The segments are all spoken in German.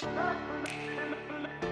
Thank you.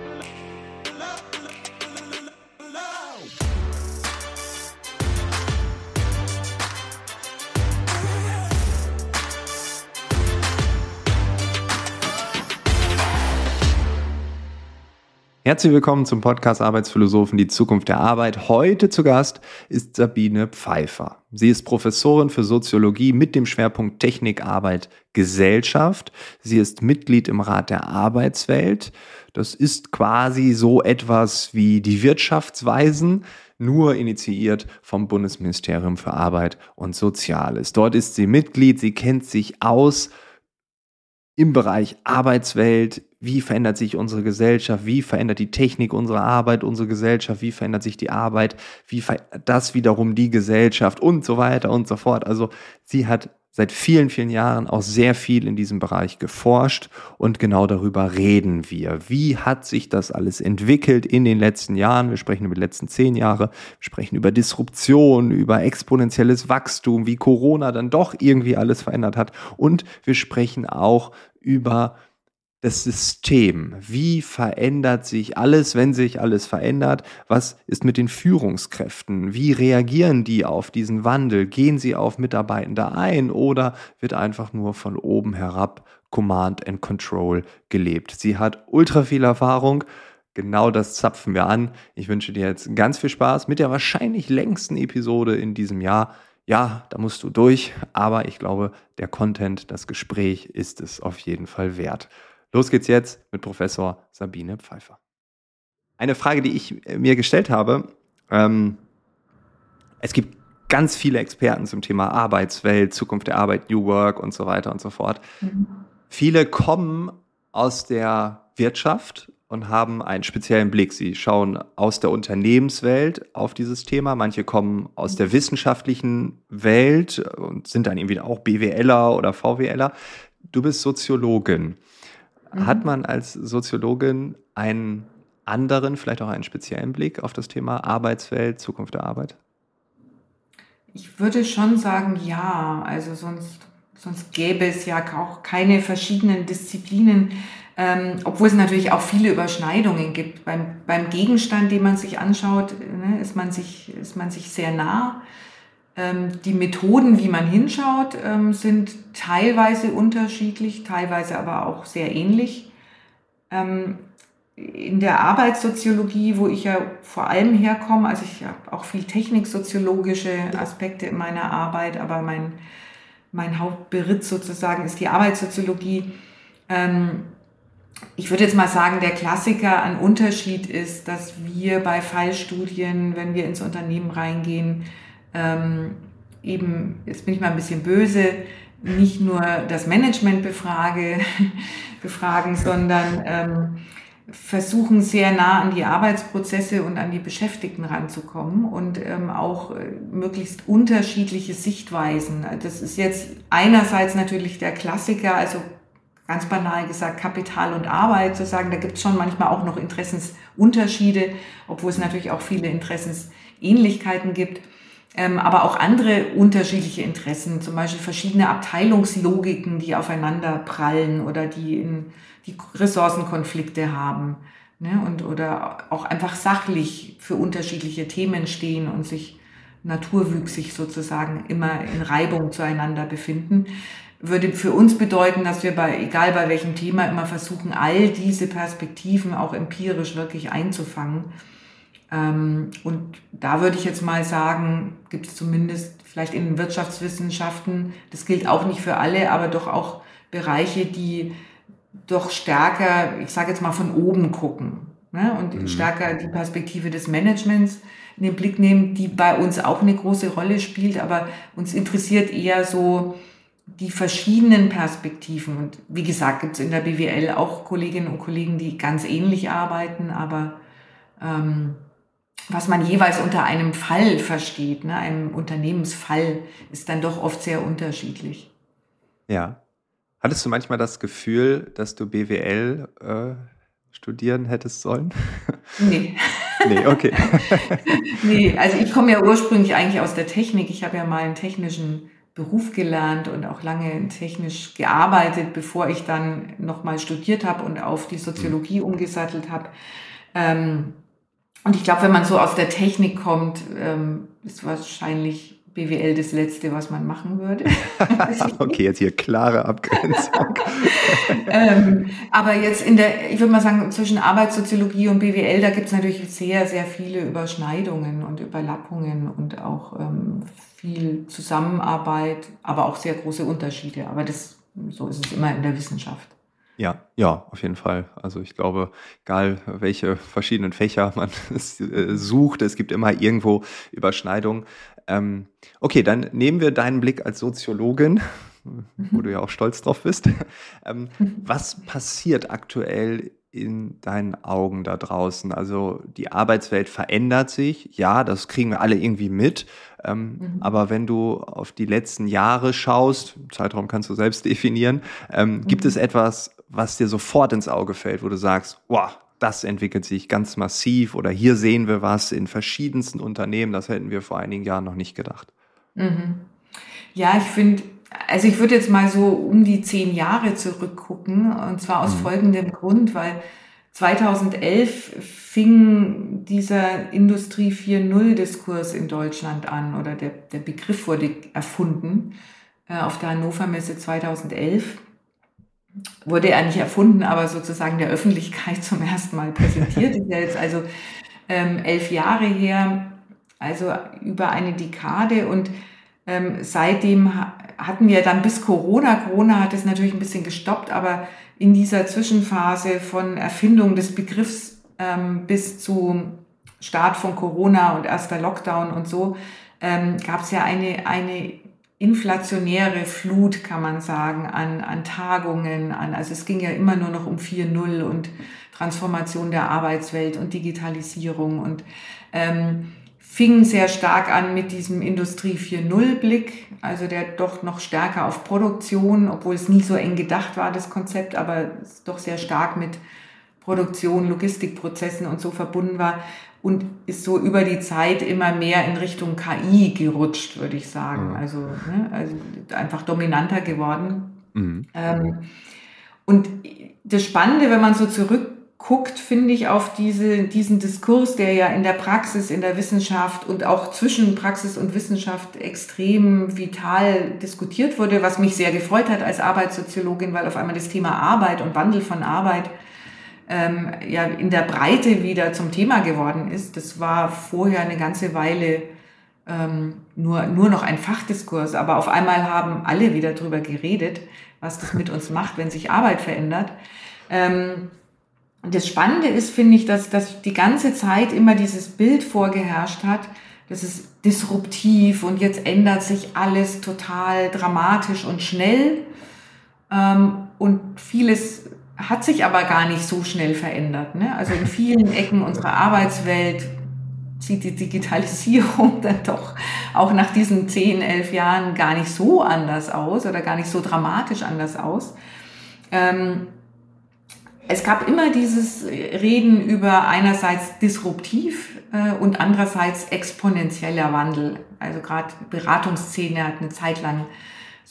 Herzlich willkommen zum Podcast Arbeitsphilosophen, die Zukunft der Arbeit. Heute zu Gast ist Sabine Pfeiffer. Sie ist Professorin für Soziologie mit dem Schwerpunkt Technik, Arbeit, Gesellschaft. Sie ist Mitglied im Rat der Arbeitswelt. Das ist quasi so etwas wie die Wirtschaftsweisen, nur initiiert vom Bundesministerium für Arbeit und Soziales. Dort ist sie Mitglied, sie kennt sich aus im Bereich Arbeitswelt, wie verändert sich unsere Gesellschaft, wie verändert die Technik unsere Arbeit, unsere Gesellschaft, wie verändert sich die Arbeit, wie verändert das wiederum die Gesellschaft und so weiter und so fort. Also sie hat seit vielen, vielen Jahren auch sehr viel in diesem Bereich geforscht und genau darüber reden wir. Wie hat sich das alles entwickelt in den letzten Jahren? Wir sprechen über die letzten zehn Jahre, wir sprechen über Disruption, über exponentielles Wachstum, wie Corona dann doch irgendwie alles verändert hat und wir sprechen auch über das System. Wie verändert sich alles, wenn sich alles verändert? Was ist mit den Führungskräften? Wie reagieren die auf diesen Wandel? Gehen sie auf Mitarbeitende ein oder wird einfach nur von oben herab Command and Control gelebt? Sie hat ultra viel Erfahrung. Genau das zapfen wir an. Ich wünsche dir jetzt ganz viel Spaß mit der wahrscheinlich längsten Episode in diesem Jahr. Ja, da musst du durch, aber ich glaube, der Content, das Gespräch ist es auf jeden Fall wert. Los geht's jetzt mit Professor Sabine Pfeiffer. Eine Frage, die ich äh, mir gestellt habe, ähm, es gibt ganz viele Experten zum Thema Arbeitswelt, Zukunft der Arbeit, New Work und so weiter und so fort. Mhm. Viele kommen aus der Wirtschaft und haben einen speziellen Blick. Sie schauen aus der Unternehmenswelt auf dieses Thema. Manche kommen aus der wissenschaftlichen Welt und sind dann irgendwie auch BWLer oder VWLer. Du bist Soziologin. Mhm. Hat man als Soziologin einen anderen, vielleicht auch einen speziellen Blick auf das Thema Arbeitswelt, Zukunft der Arbeit? Ich würde schon sagen, ja. Also sonst, sonst gäbe es ja auch keine verschiedenen Disziplinen, ähm, obwohl es natürlich auch viele Überschneidungen gibt. Beim, beim Gegenstand, den man sich anschaut, ne, ist, man sich, ist man sich sehr nah. Ähm, die Methoden, wie man hinschaut, ähm, sind teilweise unterschiedlich, teilweise aber auch sehr ähnlich. Ähm, in der Arbeitssoziologie, wo ich ja vor allem herkomme, also ich habe auch viel techniksoziologische Aspekte in meiner Arbeit, aber mein, mein Hauptberitt sozusagen ist die Arbeitssoziologie. Ich würde jetzt mal sagen, der Klassiker an Unterschied ist, dass wir bei Fallstudien, wenn wir ins Unternehmen reingehen, ähm, eben, jetzt bin ich mal ein bisschen böse, nicht nur das Management befrage, befragen, sondern ähm, versuchen sehr nah an die Arbeitsprozesse und an die Beschäftigten ranzukommen und ähm, auch äh, möglichst unterschiedliche Sichtweisen. Das ist jetzt einerseits natürlich der Klassiker, also ganz banal gesagt Kapital und Arbeit zu sagen, da gibt es schon manchmal auch noch Interessensunterschiede, obwohl es natürlich auch viele Interessensähnlichkeiten gibt aber auch andere unterschiedliche Interessen, zum Beispiel verschiedene Abteilungslogiken, die aufeinander prallen oder die, in, die Ressourcenkonflikte haben. Ne? Und, oder auch einfach sachlich für unterschiedliche Themen stehen und sich naturwüchsig sozusagen immer in Reibung zueinander befinden, würde für uns bedeuten, dass wir bei, egal bei welchem Thema, immer versuchen, all diese Perspektiven auch empirisch wirklich einzufangen ähm, und da würde ich jetzt mal sagen, gibt es zumindest vielleicht in den Wirtschaftswissenschaften, das gilt auch nicht für alle, aber doch auch Bereiche, die doch stärker, ich sage jetzt mal, von oben gucken ne? und mhm. stärker die Perspektive des Managements in den Blick nehmen, die bei uns auch eine große Rolle spielt, aber uns interessiert eher so die verschiedenen Perspektiven. Und wie gesagt, gibt es in der BWL auch Kolleginnen und Kollegen, die ganz ähnlich arbeiten, aber ähm, was man jeweils unter einem Fall versteht, ne, einem Unternehmensfall, ist dann doch oft sehr unterschiedlich. Ja. Hattest du manchmal das Gefühl, dass du BWL äh, studieren hättest sollen? Nee. nee, okay. nee, also ich komme ja ursprünglich eigentlich aus der Technik. Ich habe ja mal einen technischen Beruf gelernt und auch lange technisch gearbeitet, bevor ich dann nochmal studiert habe und auf die Soziologie mhm. umgesattelt habe. Ähm, und ich glaube, wenn man so aus der Technik kommt, ähm, ist wahrscheinlich BWL das Letzte, was man machen würde. okay, jetzt hier klare Abgrenzung. ähm, aber jetzt in der, ich würde mal sagen, zwischen Arbeitssoziologie und BWL, da gibt es natürlich sehr, sehr viele Überschneidungen und Überlappungen und auch ähm, viel Zusammenarbeit, aber auch sehr große Unterschiede. Aber das, so ist es immer in der Wissenschaft. Ja, ja, auf jeden Fall. Also ich glaube, egal welche verschiedenen Fächer man äh, sucht, es gibt immer irgendwo Überschneidungen. Ähm, okay, dann nehmen wir deinen Blick als Soziologin, wo du ja auch stolz drauf bist. Ähm, was passiert aktuell in deinen Augen da draußen? Also die Arbeitswelt verändert sich, ja, das kriegen wir alle irgendwie mit. Ähm, mhm. Aber wenn du auf die letzten Jahre schaust, Zeitraum kannst du selbst definieren, ähm, mhm. gibt es etwas, was dir sofort ins Auge fällt, wo du sagst, wow, das entwickelt sich ganz massiv oder hier sehen wir was in verschiedensten Unternehmen, das hätten wir vor einigen Jahren noch nicht gedacht. Mhm. Ja, ich finde, also ich würde jetzt mal so um die zehn Jahre zurückgucken und zwar aus mhm. folgendem Grund, weil 2011 fing dieser Industrie 4.0 Diskurs in Deutschland an oder der, der Begriff wurde erfunden äh, auf der Hannover Messe 2011 wurde er nicht erfunden, aber sozusagen der Öffentlichkeit zum ersten Mal präsentiert. ist ja jetzt also ähm, elf Jahre her, also über eine Dekade. Und ähm, seitdem hatten wir dann bis Corona, Corona hat es natürlich ein bisschen gestoppt, aber in dieser Zwischenphase von Erfindung des Begriffs ähm, bis zu Start von Corona und erster Lockdown und so, ähm, gab es ja eine, eine inflationäre Flut, kann man sagen, an, an Tagungen, an, also es ging ja immer nur noch um 4.0 und Transformation der Arbeitswelt und Digitalisierung und ähm, fing sehr stark an mit diesem Industrie 4.0 Blick, also der doch noch stärker auf Produktion, obwohl es nie so eng gedacht war, das Konzept, aber doch sehr stark mit Produktion, Logistikprozessen und so verbunden war und ist so über die Zeit immer mehr in Richtung KI gerutscht, würde ich sagen. Mhm. Also, ne, also einfach dominanter geworden. Mhm. Ähm, und das Spannende, wenn man so zurückguckt, finde ich auf diese, diesen Diskurs, der ja in der Praxis, in der Wissenschaft und auch zwischen Praxis und Wissenschaft extrem vital diskutiert wurde, was mich sehr gefreut hat als Arbeitssoziologin, weil auf einmal das Thema Arbeit und Wandel von Arbeit ähm, ja in der Breite wieder zum Thema geworden ist. Das war vorher eine ganze Weile ähm, nur, nur noch ein Fachdiskurs, aber auf einmal haben alle wieder drüber geredet, was das mit uns macht, wenn sich Arbeit verändert. Ähm, das Spannende ist, finde ich, dass, dass die ganze Zeit immer dieses Bild vorgeherrscht hat, das ist disruptiv und jetzt ändert sich alles total dramatisch und schnell. Ähm, und vieles hat sich aber gar nicht so schnell verändert. Ne? Also in vielen Ecken unserer Arbeitswelt sieht die Digitalisierung dann doch auch nach diesen 10, 11 Jahren gar nicht so anders aus oder gar nicht so dramatisch anders aus. Ähm, es gab immer dieses Reden über einerseits disruptiv äh, und andererseits exponentieller Wandel. Also gerade Beratungsszene hat eine Zeit lang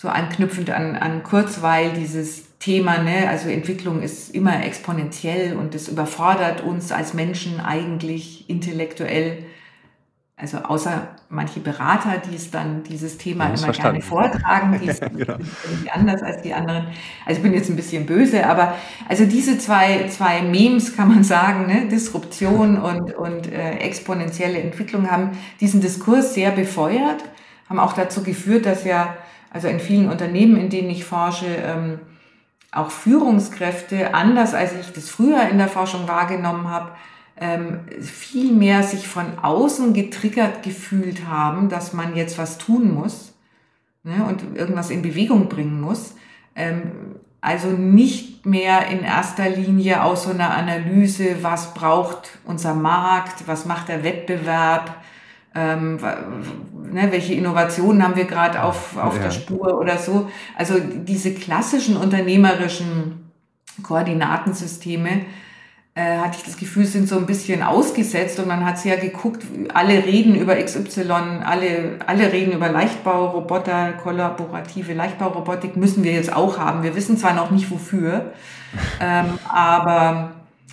so anknüpfend an, an Kurzweil dieses Thema, ne? also Entwicklung ist immer exponentiell und das überfordert uns als Menschen eigentlich intellektuell. Also außer manche Berater, die es dann dieses Thema immer verstanden. gerne vortragen, die sind genau. anders als die anderen. Also ich bin jetzt ein bisschen böse, aber also diese zwei, zwei Memes kann man sagen, ne? Disruption und, und äh, exponentielle Entwicklung haben diesen Diskurs sehr befeuert, haben auch dazu geführt, dass ja also in vielen Unternehmen, in denen ich forsche, ähm, auch Führungskräfte, anders als ich das früher in der Forschung wahrgenommen habe, ähm, viel mehr sich von außen getriggert gefühlt haben, dass man jetzt was tun muss ne, und irgendwas in Bewegung bringen muss. Ähm, also nicht mehr in erster Linie aus so einer Analyse, was braucht unser Markt, was macht der Wettbewerb, ähm, ne, welche Innovationen haben wir gerade auf, auf ja. der Spur oder so. Also diese klassischen unternehmerischen Koordinatensysteme äh, hatte ich das Gefühl, sind so ein bisschen ausgesetzt und man hat sehr geguckt, alle reden über XY, alle, alle reden über Leichtbauroboter, kollaborative Leichtbaurobotik müssen wir jetzt auch haben. Wir wissen zwar noch nicht wofür, ähm, aber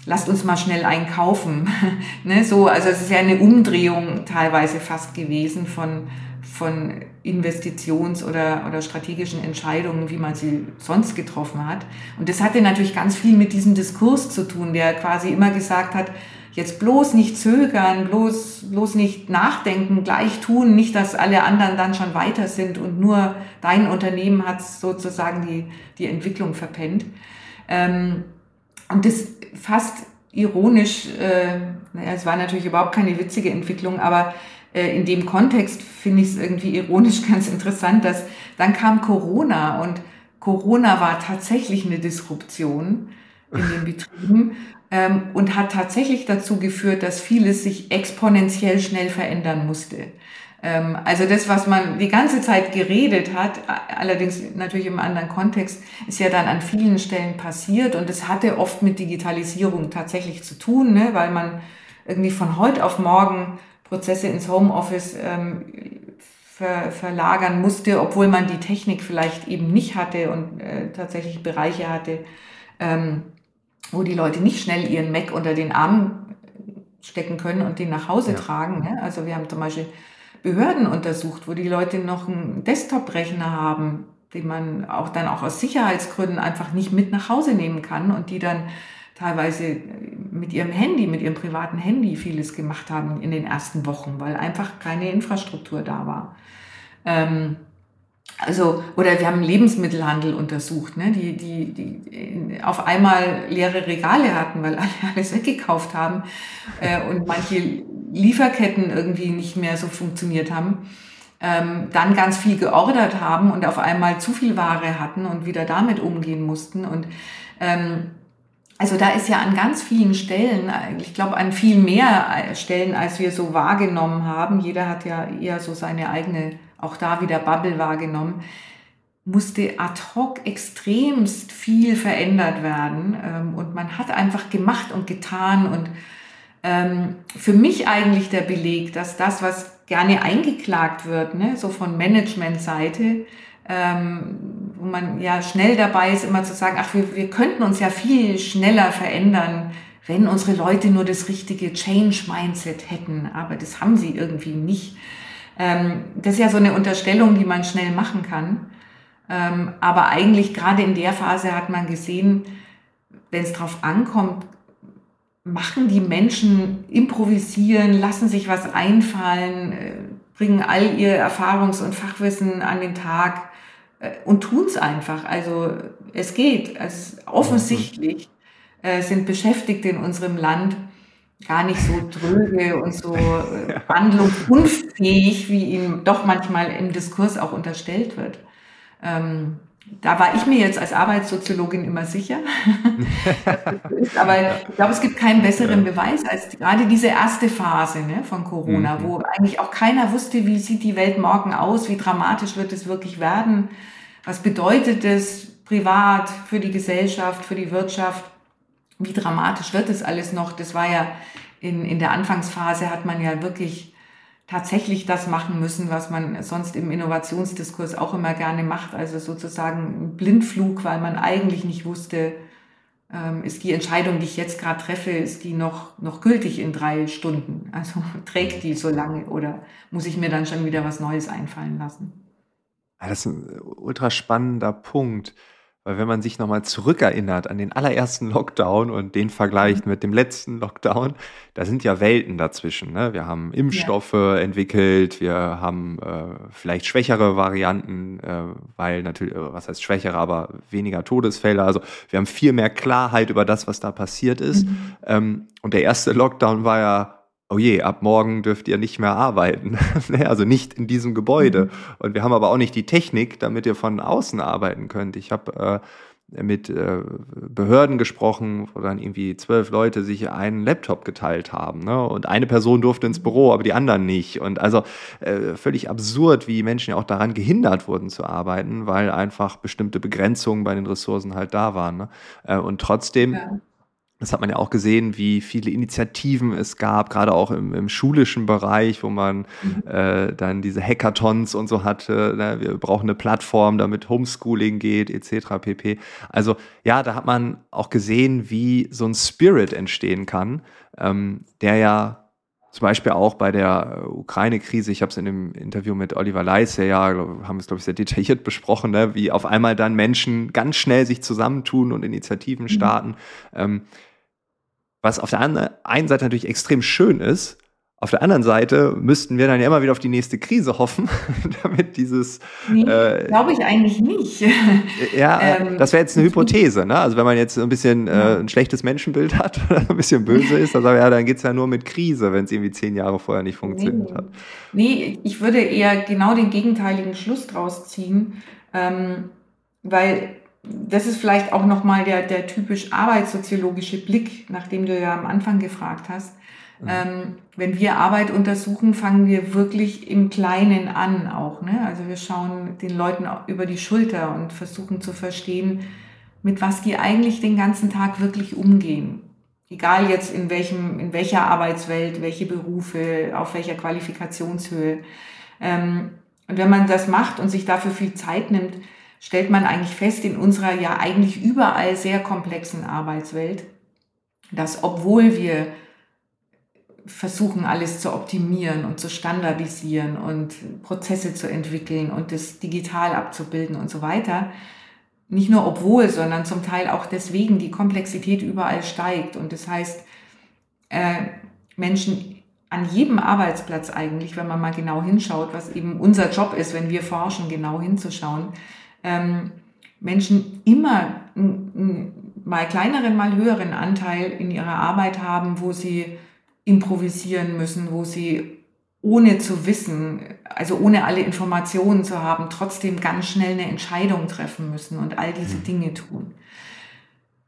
lasst uns mal schnell einkaufen. ne, so, also es ist ja eine Umdrehung teilweise fast gewesen von, von Investitions- oder, oder strategischen Entscheidungen, wie man sie sonst getroffen hat. Und das hatte natürlich ganz viel mit diesem Diskurs zu tun, der quasi immer gesagt hat, jetzt bloß nicht zögern, bloß, bloß nicht nachdenken, gleich tun, nicht, dass alle anderen dann schon weiter sind und nur dein Unternehmen hat sozusagen die, die Entwicklung verpennt. Ähm, und das fast ironisch, äh, naja, es war natürlich überhaupt keine witzige Entwicklung, aber äh, in dem Kontext finde ich es irgendwie ironisch ganz interessant, dass dann kam Corona und Corona war tatsächlich eine Disruption in den Betrieben ähm, und hat tatsächlich dazu geführt, dass vieles sich exponentiell schnell verändern musste. Ähm, also das, was man die ganze Zeit geredet hat, allerdings natürlich im anderen Kontext, ist ja dann an vielen Stellen passiert und es hatte oft mit Digitalisierung tatsächlich zu tun, ne, weil man irgendwie von heute auf morgen Prozesse ins Homeoffice ähm, ver, verlagern musste, obwohl man die Technik vielleicht eben nicht hatte und äh, tatsächlich Bereiche hatte, ähm, wo die Leute nicht schnell ihren Mac unter den Arm stecken können und den nach Hause ja. tragen. Ne? Also wir haben zum Beispiel Behörden untersucht, wo die Leute noch einen Desktop-Rechner haben, den man auch dann auch aus Sicherheitsgründen einfach nicht mit nach Hause nehmen kann und die dann teilweise mit ihrem Handy, mit ihrem privaten Handy vieles gemacht haben in den ersten Wochen, weil einfach keine Infrastruktur da war. Ähm, also, oder wir haben Lebensmittelhandel untersucht, ne, die, die, die auf einmal leere Regale hatten, weil alle alles weggekauft haben äh, und manche Lieferketten irgendwie nicht mehr so funktioniert haben. Ähm, dann ganz viel geordert haben und auf einmal zu viel Ware hatten und wieder damit umgehen mussten. Und ähm, also da ist ja an ganz vielen Stellen, ich glaube an viel mehr Stellen, als wir so wahrgenommen haben, jeder hat ja eher so seine eigene, auch da wieder Bubble wahrgenommen, musste ad hoc extremst viel verändert werden. Ähm, und man hat einfach gemacht und getan. Und ähm, für mich eigentlich der Beleg, dass das, was gerne eingeklagt wird, ne, so von Managementseite, ähm, wo man ja schnell dabei ist, immer zu sagen, ach, wir, wir könnten uns ja viel schneller verändern, wenn unsere Leute nur das richtige Change-Mindset hätten. Aber das haben sie irgendwie nicht. Ähm, das ist ja so eine Unterstellung, die man schnell machen kann. Ähm, aber eigentlich gerade in der Phase hat man gesehen, wenn es drauf ankommt, machen die Menschen, improvisieren, lassen sich was einfallen, äh, bringen all ihr Erfahrungs- und Fachwissen an den Tag äh, und tun es einfach. Also es geht. Also offensichtlich äh, sind Beschäftigte in unserem Land gar nicht so dröge und so äh, handlungsunfähig, wie ihnen doch manchmal im Diskurs auch unterstellt wird. Ähm, da war ich mir jetzt als Arbeitssoziologin immer sicher. Aber ich glaube, es gibt keinen besseren Beweis als gerade diese erste Phase ne, von Corona, mhm. wo eigentlich auch keiner wusste, wie sieht die Welt morgen aus, wie dramatisch wird es wirklich werden, was bedeutet es privat für die Gesellschaft, für die Wirtschaft, wie dramatisch wird es alles noch. Das war ja in, in der Anfangsphase hat man ja wirklich tatsächlich das machen müssen, was man sonst im Innovationsdiskurs auch immer gerne macht, also sozusagen ein Blindflug, weil man eigentlich nicht wusste, ähm, ist die Entscheidung, die ich jetzt gerade treffe, ist die noch, noch gültig in drei Stunden? Also trägt die so lange oder muss ich mir dann schon wieder was Neues einfallen lassen? Das ist ein ultra spannender Punkt. Weil wenn man sich nochmal zurückerinnert an den allerersten Lockdown und den vergleicht mhm. mit dem letzten Lockdown, da sind ja Welten dazwischen. Ne? Wir haben Impfstoffe ja. entwickelt, wir haben äh, vielleicht schwächere Varianten, äh, weil natürlich, äh, was heißt schwächere, aber weniger Todesfälle. Also wir haben viel mehr Klarheit über das, was da passiert ist. Mhm. Ähm, und der erste Lockdown war ja oh je, ab morgen dürft ihr nicht mehr arbeiten. Ne, also nicht in diesem Gebäude. Mhm. Und wir haben aber auch nicht die Technik, damit ihr von außen arbeiten könnt. Ich habe äh, mit äh, Behörden gesprochen, wo dann irgendwie zwölf Leute sich einen Laptop geteilt haben. Ne? Und eine Person durfte ins Büro, aber die anderen nicht. Und also äh, völlig absurd, wie Menschen ja auch daran gehindert wurden zu arbeiten, weil einfach bestimmte Begrenzungen bei den Ressourcen halt da waren. Ne? Äh, und trotzdem ja Das hat man ja auch gesehen, wie viele Initiativen es gab, gerade auch im, im schulischen Bereich, wo man mhm. äh, dann diese Hackathons und so hatte. Ne? Wir brauchen eine Plattform, damit Homeschooling geht, etc. pp. Also ja, da hat man auch gesehen, wie so ein Spirit entstehen kann, ähm, der ja zum Beispiel auch bei der äh, Ukraine-Krise, ich habe es in dem Interview mit Oliver Leisse, ja, haben wir es, glaube ich, sehr detailliert besprochen, ne? wie auf einmal dann Menschen ganz schnell sich zusammentun und Initiativen mhm. starten. Mhm. Ähm, was auf der einen Seite natürlich extrem schön ist, auf der anderen Seite müssten wir dann ja immer wieder auf die nächste Krise hoffen, damit dieses. Nee, äh, glaube ich eigentlich nicht. Ja, ähm, das wäre jetzt eine Hypothese, ne? Also wenn man jetzt ein bisschen äh, ein schlechtes Menschenbild hat oder ein bisschen böse ist, dann sagen wir, ja, dann geht's ja nur mit Krise, wenn es irgendwie zehn Jahre vorher nicht funktioniert nee. hat. Nee, ich würde eher genau den gegenteiligen Schluss draus ziehen, ähm, weil das ist vielleicht auch nochmal der, der typisch arbeitssoziologische Blick, nachdem du ja am Anfang gefragt hast. Mhm. Ähm, wenn wir Arbeit untersuchen, fangen wir wirklich im Kleinen an auch. Ne? Also wir schauen den Leuten über die Schulter und versuchen zu verstehen, mit was die eigentlich den ganzen Tag wirklich umgehen. Egal jetzt in welchem, in welcher Arbeitswelt, welche Berufe, auf welcher Qualifikationshöhe. Ähm, und wenn man das macht und sich dafür viel Zeit nimmt, stellt man eigentlich fest in unserer ja eigentlich überall sehr komplexen Arbeitswelt, dass obwohl wir versuchen, alles zu optimieren und zu standardisieren und Prozesse zu entwickeln und das digital abzubilden und so weiter, nicht nur obwohl, sondern zum Teil auch deswegen die Komplexität überall steigt. Und das heißt, äh, Menschen an jedem Arbeitsplatz eigentlich, wenn man mal genau hinschaut, was eben unser Job ist, wenn wir forschen, genau hinzuschauen, ähm, Menschen immer einen mal kleineren, mal höheren Anteil in ihrer Arbeit haben, wo sie improvisieren müssen, wo sie ohne zu wissen, also ohne alle Informationen zu haben, trotzdem ganz schnell eine Entscheidung treffen müssen und all diese mhm. Dinge tun.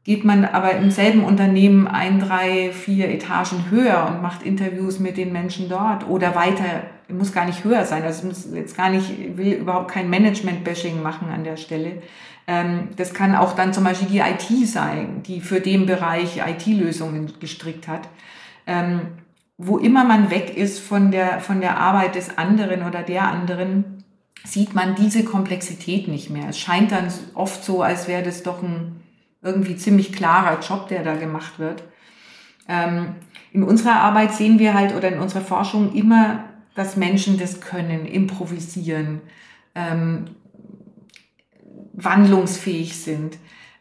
Geht man aber im selben Unternehmen ein, drei, vier Etagen höher und macht Interviews mit den Menschen dort oder weiter, muss gar nicht höher sein, also muss jetzt gar nicht, will überhaupt kein Management-Bashing machen an der Stelle. Ähm, das kann auch dann zum Beispiel die IT sein, die für den Bereich IT-Lösungen gestrickt hat ähm, wo immer man weg ist von der, von der Arbeit des anderen oder der anderen, sieht man diese Komplexität nicht mehr. Es scheint dann oft so, als wäre das doch ein irgendwie ziemlich klarer Job, der da gemacht wird. Ähm, in unserer Arbeit sehen wir halt oder in unserer Forschung immer, dass Menschen das können, improvisieren, ähm, wandlungsfähig sind.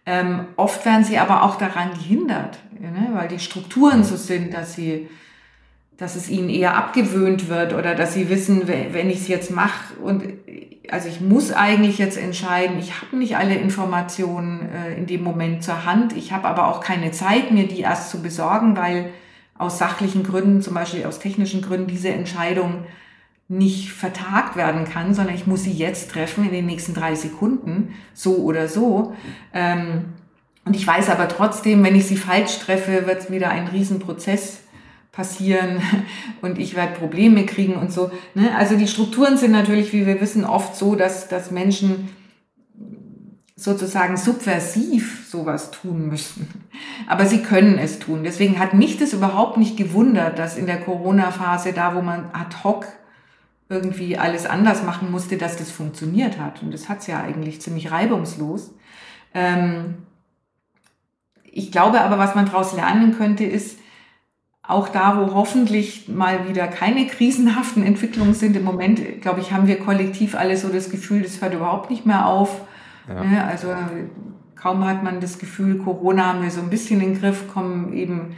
Ähm, oft werden sie aber auch daran gehindert, ne? weil die Strukturen so sind, dass sie dass es ihnen eher abgewöhnt wird oder dass sie wissen, wenn ich es jetzt mache und also ich muss eigentlich jetzt entscheiden, ich habe nicht alle Informationen äh, in dem Moment zur Hand, ich habe aber auch keine Zeit, mir die erst zu besorgen, weil aus sachlichen Gründen, zum Beispiel aus technischen Gründen, diese Entscheidung nicht vertagt werden kann, sondern ich muss sie jetzt treffen in den nächsten drei Sekunden, so oder so. Ähm, und ich weiß aber trotzdem, wenn ich sie falsch treffe, wird es wieder ein Riesenprozess passieren und ich werde Probleme kriegen und so. Ne? Also die Strukturen sind natürlich, wie wir wissen, oft so, dass, dass Menschen sozusagen subversiv sowas tun müssen. Aber sie können es tun. Deswegen hat mich das überhaupt nicht gewundert, dass in der Corona-Phase, da wo man ad hoc irgendwie alles anders machen musste, dass das funktioniert hat. Und das hat es ja eigentlich ziemlich reibungslos. Ähm ich glaube aber, was man daraus lernen könnte, ist, auch da, wo hoffentlich mal wieder keine krisenhaften Entwicklungen sind, im Moment, glaube ich, haben wir kollektiv alle so das Gefühl, das hört überhaupt nicht mehr auf. Ja. Ne? Also kaum hat man das Gefühl, Corona haben wir so ein bisschen in den Griff, kommen eben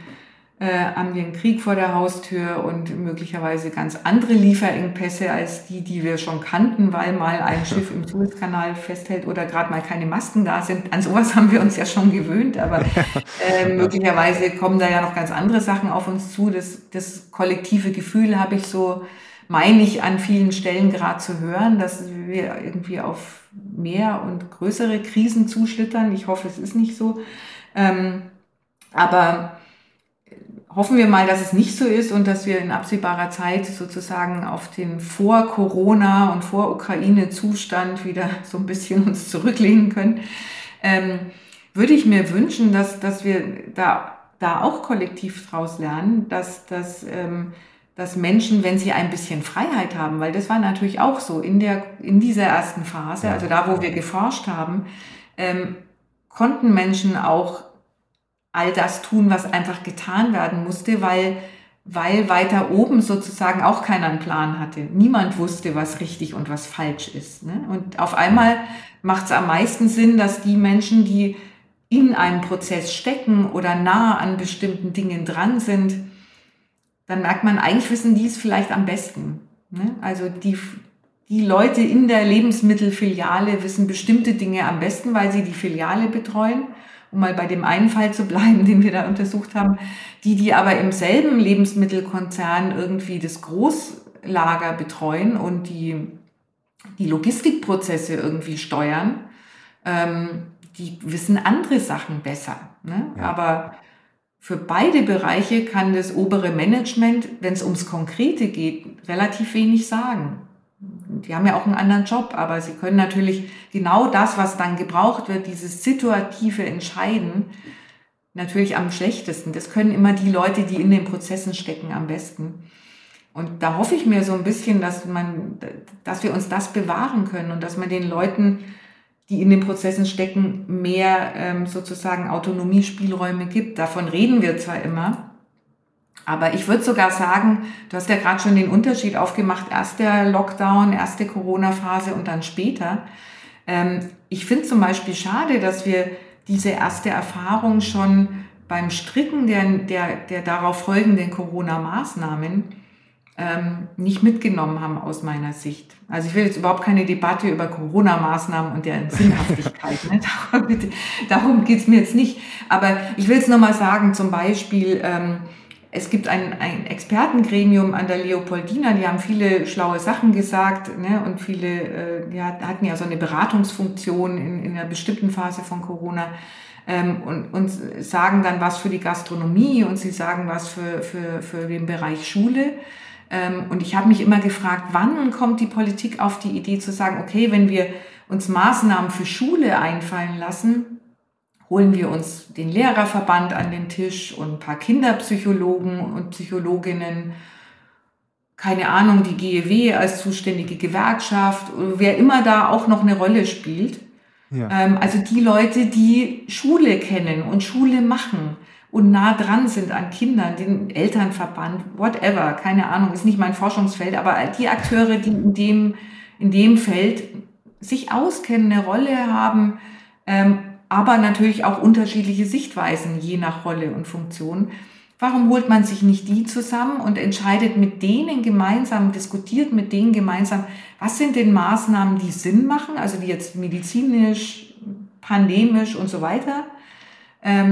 äh, haben wir einen Krieg vor der Haustür und möglicherweise ganz andere Lieferengpässe als die, die wir schon kannten, weil mal ein Schiff im Suezkanal festhält oder gerade mal keine Masken da sind. An sowas haben wir uns ja schon gewöhnt, aber äh, möglicherweise kommen da ja noch ganz andere Sachen auf uns zu. Das, das kollektive Gefühl habe ich so, meine ich an vielen Stellen gerade zu hören, dass wir irgendwie auf mehr und größere Krisen zuschlittern. Ich hoffe, es ist nicht so. Ähm, aber hoffen wir mal, dass es nicht so ist und dass wir in absehbarer Zeit sozusagen auf den Vor-Corona und Vor-Ukraine-Zustand wieder so ein bisschen uns zurücklehnen können. Ähm, würde ich mir wünschen, dass, dass wir da da auch kollektiv draus lernen, dass, dass, ähm, dass Menschen, wenn sie ein bisschen Freiheit haben, weil das war natürlich auch so in, der, in dieser ersten Phase, also da, wo wir geforscht haben, ähm, konnten Menschen auch all das tun, was einfach getan werden musste, weil, weil weiter oben sozusagen auch keiner einen Plan hatte. Niemand wusste, was richtig und was falsch ist. Ne? Und auf einmal macht es am meisten Sinn, dass die Menschen, die in einem Prozess stecken oder nah an bestimmten Dingen dran sind, dann merkt man, eigentlich wissen die es vielleicht am besten. Ne? Also die, die Leute in der Lebensmittelfiliale wissen bestimmte Dinge am besten, weil sie die Filiale betreuen. Um mal bei dem einen Fall zu bleiben, den wir da untersucht haben. Die, die aber im selben Lebensmittelkonzern irgendwie das Großlager betreuen und die, die Logistikprozesse irgendwie steuern, ähm, die wissen andere Sachen besser. Ne? Ja. Aber für beide Bereiche kann das obere Management, wenn es ums Konkrete geht, relativ wenig sagen. Die haben ja auch einen anderen Job, aber sie können natürlich genau das, was dann gebraucht wird, dieses situative Entscheiden, natürlich am schlechtesten. Das können immer die Leute, die in den Prozessen stecken, am besten. Und da hoffe ich mir so ein bisschen, dass man, dass wir uns das bewahren können und dass man den Leuten die in den Prozessen stecken, mehr ähm, sozusagen Autonomiespielräume gibt. Davon reden wir zwar immer, aber ich würde sogar sagen, du hast ja gerade schon den Unterschied aufgemacht, erst der Lockdown, erste Corona-Phase und dann später. Ähm, ich finde zum Beispiel schade, dass wir diese erste Erfahrung schon beim Stricken der, der, der darauf folgenden Corona-Maßnahmen ähm, nicht mitgenommen haben aus meiner Sicht. Also ich will jetzt überhaupt keine Debatte über Corona-Maßnahmen und deren Sinnhaftigkeit. ne? Darum, darum geht es mir jetzt nicht. Aber ich will es nochmal sagen, zum Beispiel, ähm, es gibt ein, ein Expertengremium an der Leopoldina, die haben viele schlaue Sachen gesagt ne? und viele äh, ja, hatten ja so eine Beratungsfunktion in, in einer bestimmten Phase von Corona. Ähm, und, und sagen dann was für die Gastronomie und sie sagen was für, für, für den Bereich Schule. Ähm, und ich habe mich immer gefragt, wann kommt die Politik auf die Idee zu sagen, okay, wenn wir uns Maßnahmen für Schule einfallen lassen, holen wir uns den Lehrerverband an den Tisch und ein paar Kinderpsychologen und Psychologinnen, keine Ahnung, die GEW als zuständige Gewerkschaft, wer immer da auch noch eine Rolle spielt. Ja. Ähm, also die Leute, die Schule kennen und Schule machen und nah dran sind an Kindern, den Elternverband, whatever, keine Ahnung, ist nicht mein Forschungsfeld, aber die Akteure, die in dem, in dem Feld sich auskennen, eine Rolle haben, ähm, aber natürlich auch unterschiedliche Sichtweisen je nach Rolle und Funktion. Warum holt man sich nicht die zusammen und entscheidet mit denen gemeinsam, diskutiert mit denen gemeinsam, was sind denn Maßnahmen, die Sinn machen, also die jetzt medizinisch, pandemisch und so weiter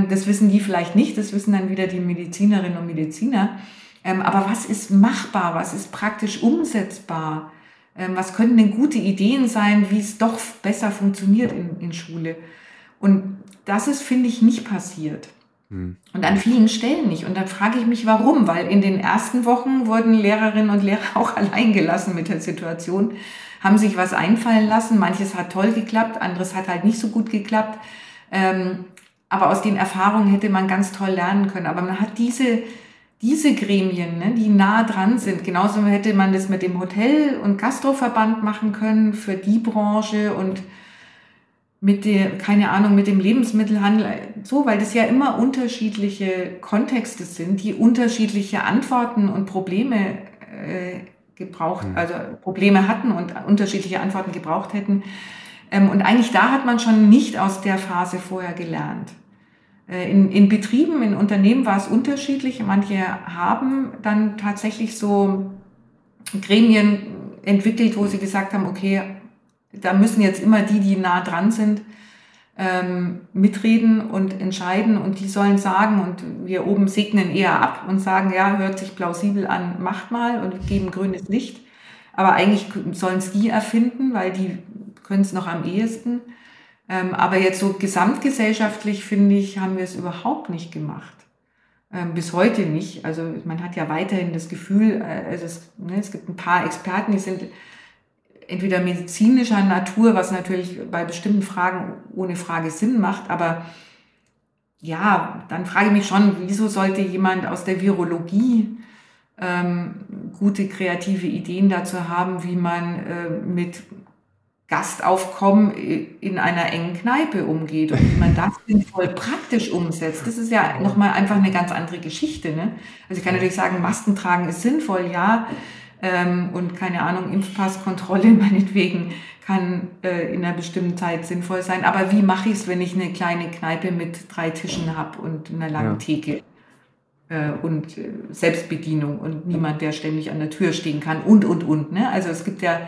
das wissen die vielleicht nicht, das wissen dann wieder die Medizinerinnen und Mediziner. Ähm, aber was ist machbar, was ist praktisch umsetzbar? Ähm, was könnten denn gute Ideen sein, wie es doch besser funktioniert in, in Schule? Und das ist, finde ich, nicht passiert. Hm. Und an vielen Stellen nicht. Und dann frage ich mich, warum? Weil in den ersten Wochen wurden Lehrerinnen und Lehrer auch allein gelassen mit der Situation, haben sich was einfallen lassen. Manches hat toll geklappt, anderes hat halt nicht so gut geklappt. Ähm, aber aus den Erfahrungen hätte man ganz toll lernen können. Aber man hat diese, diese Gremien, ne, die nah dran sind. Genauso hätte man das mit dem Hotel- und Gastroverband machen können für die Branche und mit der, keine Ahnung, mit dem Lebensmittelhandel, so, weil das ja immer unterschiedliche Kontexte sind, die unterschiedliche Antworten und Probleme äh, gebraucht, mhm. also Probleme hatten und unterschiedliche Antworten gebraucht hätten. Ähm, und eigentlich da hat man schon nicht aus der Phase vorher gelernt. Äh, in, in Betrieben, in Unternehmen war es unterschiedlich. Manche haben dann tatsächlich so Gremien entwickelt, wo sie gesagt haben, okay, da müssen jetzt immer die, die nah dran sind, ähm, mitreden und entscheiden und die sollen sagen und wir oben segnen eher ab und sagen, ja, hört sich plausibel an, macht mal und geben grünes Licht. Aber eigentlich sollen es die erfinden, weil die können es noch am ehesten. Ähm, aber jetzt so gesamtgesellschaftlich, finde ich, haben wir es überhaupt nicht gemacht. Ähm, bis heute nicht. Also man hat ja weiterhin das Gefühl, also es, ne, es gibt ein paar Experten, die sind entweder medizinischer Natur, was natürlich bei bestimmten Fragen ohne Frage Sinn macht, aber ja, dann frage ich mich schon, wieso sollte jemand aus der Virologie ähm, gute kreative Ideen dazu haben, wie man äh, mit Gastaufkommen in einer engen Kneipe umgeht und wie man das sinnvoll praktisch umsetzt. Das ist ja nochmal einfach eine ganz andere Geschichte. Ne? Also ich kann natürlich sagen, Masken tragen ist sinnvoll, ja. Ähm, und keine Ahnung, Impfpasskontrolle meinetwegen kann äh, in einer bestimmten Zeit sinnvoll sein. Aber wie mache ich es, wenn ich eine kleine Kneipe mit drei Tischen habe und einer langen ja. Theke? Äh, und äh, Selbstbedienung und niemand, der ständig an der Tür stehen kann und, und, und. Ne? Also es gibt ja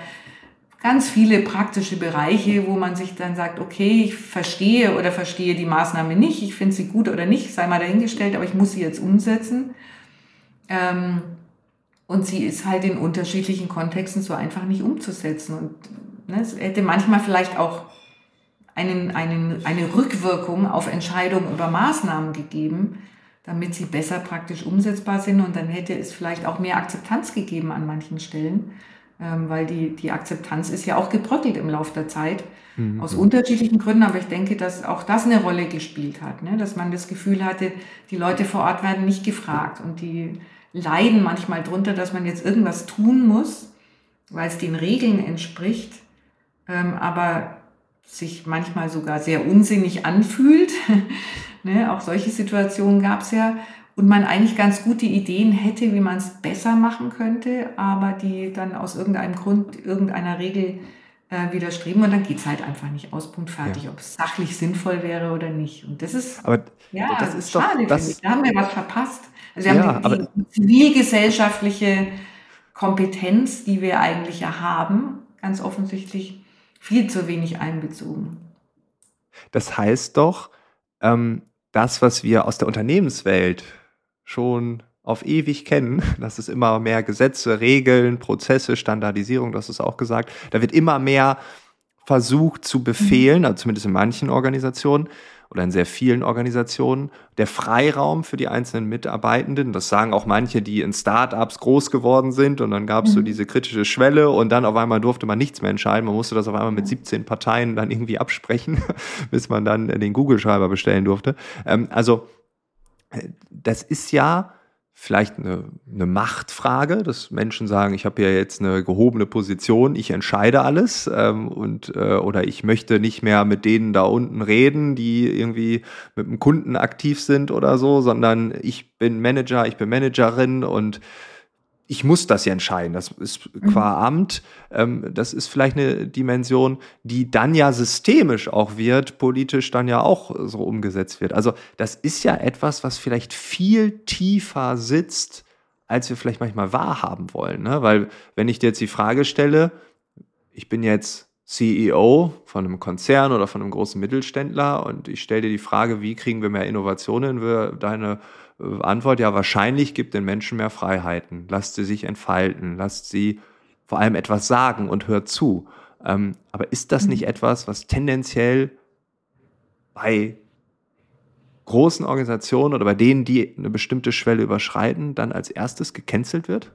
ganz viele praktische Bereiche, wo man sich dann sagt, okay, ich verstehe oder verstehe die Maßnahme nicht, ich finde sie gut oder nicht, sei mal dahingestellt, aber ich muss sie jetzt umsetzen. Ähm, und sie ist halt in unterschiedlichen Kontexten so einfach nicht umzusetzen. Und ne, es hätte manchmal vielleicht auch einen, einen, eine Rückwirkung auf Entscheidungen über Maßnahmen gegeben, damit sie besser praktisch umsetzbar sind. Und dann hätte es vielleicht auch mehr Akzeptanz gegeben an manchen Stellen ähm, weil die, die Akzeptanz ist ja auch gebröckelt im Laufe der Zeit. Mhm. Aus unterschiedlichen Gründen, aber ich denke, dass auch das eine Rolle gespielt hat, ne? dass man das Gefühl hatte, die Leute vor Ort werden nicht gefragt und die leiden manchmal drunter, dass man jetzt irgendwas tun muss, weil es den Regeln entspricht, ähm, aber sich manchmal sogar sehr unsinnig anfühlt. ne? Auch solche Situationen gab es ja und man eigentlich ganz gute Ideen hätte, wie man es besser machen könnte, aber die dann aus irgendeinem Grund, irgendeiner Regel äh, widerstreben und dann geht's halt einfach nicht aus, Punkt fertig, ja. ob es sachlich sinnvoll wäre oder nicht. Und das ist, aber ja, das ist schade, doch, das, da haben wir was verpasst. Also wir ja, haben die, die zivilgesellschaftliche Kompetenz, die wir eigentlich ja haben, ganz offensichtlich viel zu wenig einbezogen. Das heißt doch, ähm, das, was wir aus der Unternehmenswelt schon auf ewig kennen. Das ist immer mehr Gesetze, Regeln, Prozesse, Standardisierung, das ist auch gesagt. Da wird immer mehr versucht zu befehlen, also zumindest in manchen Organisationen oder in sehr vielen Organisationen, der Freiraum für die einzelnen Mitarbeitenden. Das sagen auch manche, die in Startups groß geworden sind und dann gab es so mhm. diese kritische Schwelle und dann auf einmal durfte man nichts mehr entscheiden. Man musste das auf einmal mit 17 Parteien dann irgendwie absprechen, bis man dann den Google-Schreiber bestellen durfte. Ähm, also das ist ja vielleicht eine, eine Machtfrage, dass Menschen sagen, ich habe ja jetzt eine gehobene Position, ich entscheide alles ähm, und äh, oder ich möchte nicht mehr mit denen da unten reden, die irgendwie mit dem Kunden aktiv sind oder so, sondern ich bin Manager, ich bin Managerin und ich muss das ja entscheiden. Das ist qua mhm. Amt. Ähm, das ist vielleicht eine Dimension, die dann ja systemisch auch wird, politisch dann ja auch so umgesetzt wird. Also das ist ja etwas, was vielleicht viel tiefer sitzt, als wir vielleicht manchmal wahrhaben wollen. Ne? Weil wenn ich dir jetzt die Frage stelle, ich bin jetzt CEO von einem Konzern oder von einem großen Mittelständler und ich stelle dir die Frage, wie kriegen wir mehr Innovationen in deine Antwort, ja, wahrscheinlich gibt den Menschen mehr Freiheiten. Lasst sie sich entfalten, lasst sie vor allem etwas sagen und hört zu. Ähm, aber ist das nicht mhm. etwas, was tendenziell bei großen Organisationen oder bei denen, die eine bestimmte Schwelle überschreiten, dann als erstes gecancelt wird?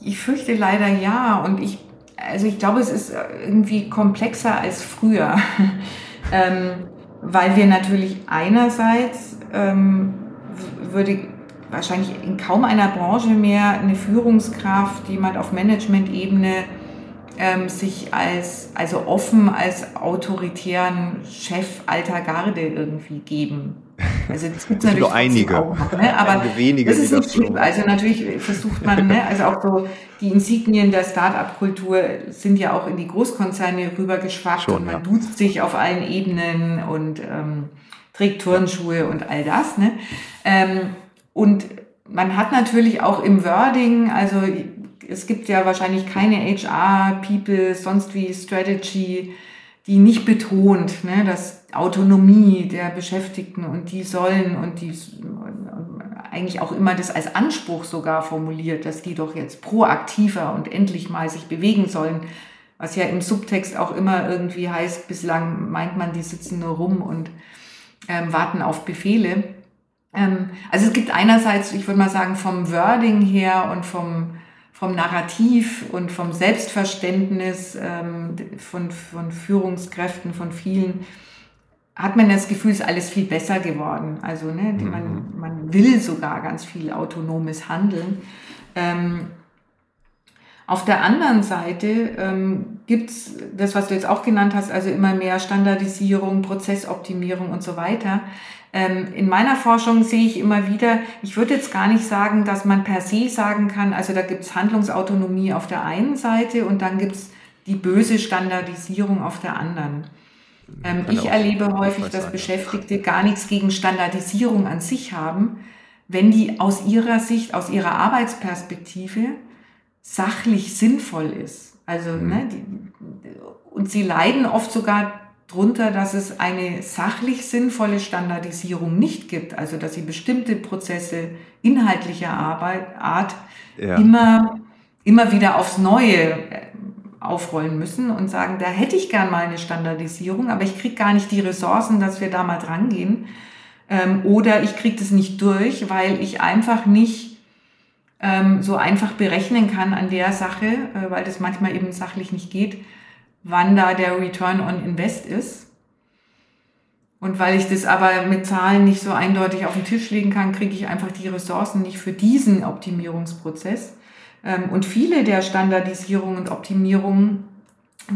Ich fürchte leider ja. Und ich, also ich glaube, es ist irgendwie komplexer als früher. ähm, weil wir natürlich einerseits ähm, würde wahrscheinlich in kaum einer Branche mehr eine Führungskraft, jemand auf Management-Ebene ähm, sich als, also offen als autoritären Chef alter Garde irgendwie geben. Also das gibt es natürlich einige, auch noch, ne? aber wenige, das ist nicht schlimm. Also natürlich versucht man, ne? also auch so die Insignien der Start-up-Kultur sind ja auch in die Großkonzerne rübergeschwappt und man ja. duzt sich auf allen Ebenen und ähm, trägt Turnschuhe und all das. Ne? Ähm, und man hat natürlich auch im Wording, also es gibt ja wahrscheinlich keine HR, People, sonst wie Strategy, die nicht betont, ne, dass Autonomie der Beschäftigten und die sollen und die eigentlich auch immer das als Anspruch sogar formuliert, dass die doch jetzt proaktiver und endlich mal sich bewegen sollen, was ja im Subtext auch immer irgendwie heißt, bislang meint man, die sitzen nur rum und ähm, warten auf Befehle. Ähm, also es gibt einerseits, ich würde mal sagen, vom Wording her und vom, vom Narrativ und vom Selbstverständnis ähm, von, von Führungskräften, von vielen, hat man das Gefühl, es ist alles viel besser geworden. Also ne, mhm. man, man will sogar ganz viel autonomes Handeln. Ähm, auf der anderen Seite ähm, gibt es das, was du jetzt auch genannt hast, also immer mehr Standardisierung, Prozessoptimierung und so weiter. Ähm, in meiner Forschung sehe ich immer wieder, ich würde jetzt gar nicht sagen, dass man per se sagen kann, also da gibt es Handlungsautonomie auf der einen Seite und dann gibt es die böse Standardisierung auf der anderen. Ähm, ich erlebe häufig, dass Beschäftigte gar nichts gegen Standardisierung an sich haben, wenn die aus ihrer Sicht, aus ihrer Arbeitsperspektive sachlich sinnvoll ist. Also, mhm. ne, die, und sie leiden oft sogar drunter, dass es eine sachlich sinnvolle Standardisierung nicht gibt. Also, dass sie bestimmte Prozesse inhaltlicher Arbeit, Art ja. immer, immer wieder aufs Neue äh, aufrollen müssen und sagen, da hätte ich gern mal eine Standardisierung, aber ich kriege gar nicht die Ressourcen, dass wir da mal dran gehen. Ähm, oder ich kriege das nicht durch, weil ich einfach nicht ähm, so einfach berechnen kann an der Sache, äh, weil das manchmal eben sachlich nicht geht, wann da der Return on Invest ist. Und weil ich das aber mit Zahlen nicht so eindeutig auf den Tisch legen kann, kriege ich einfach die Ressourcen nicht für diesen Optimierungsprozess. Ähm, und viele der Standardisierungen und Optimierungen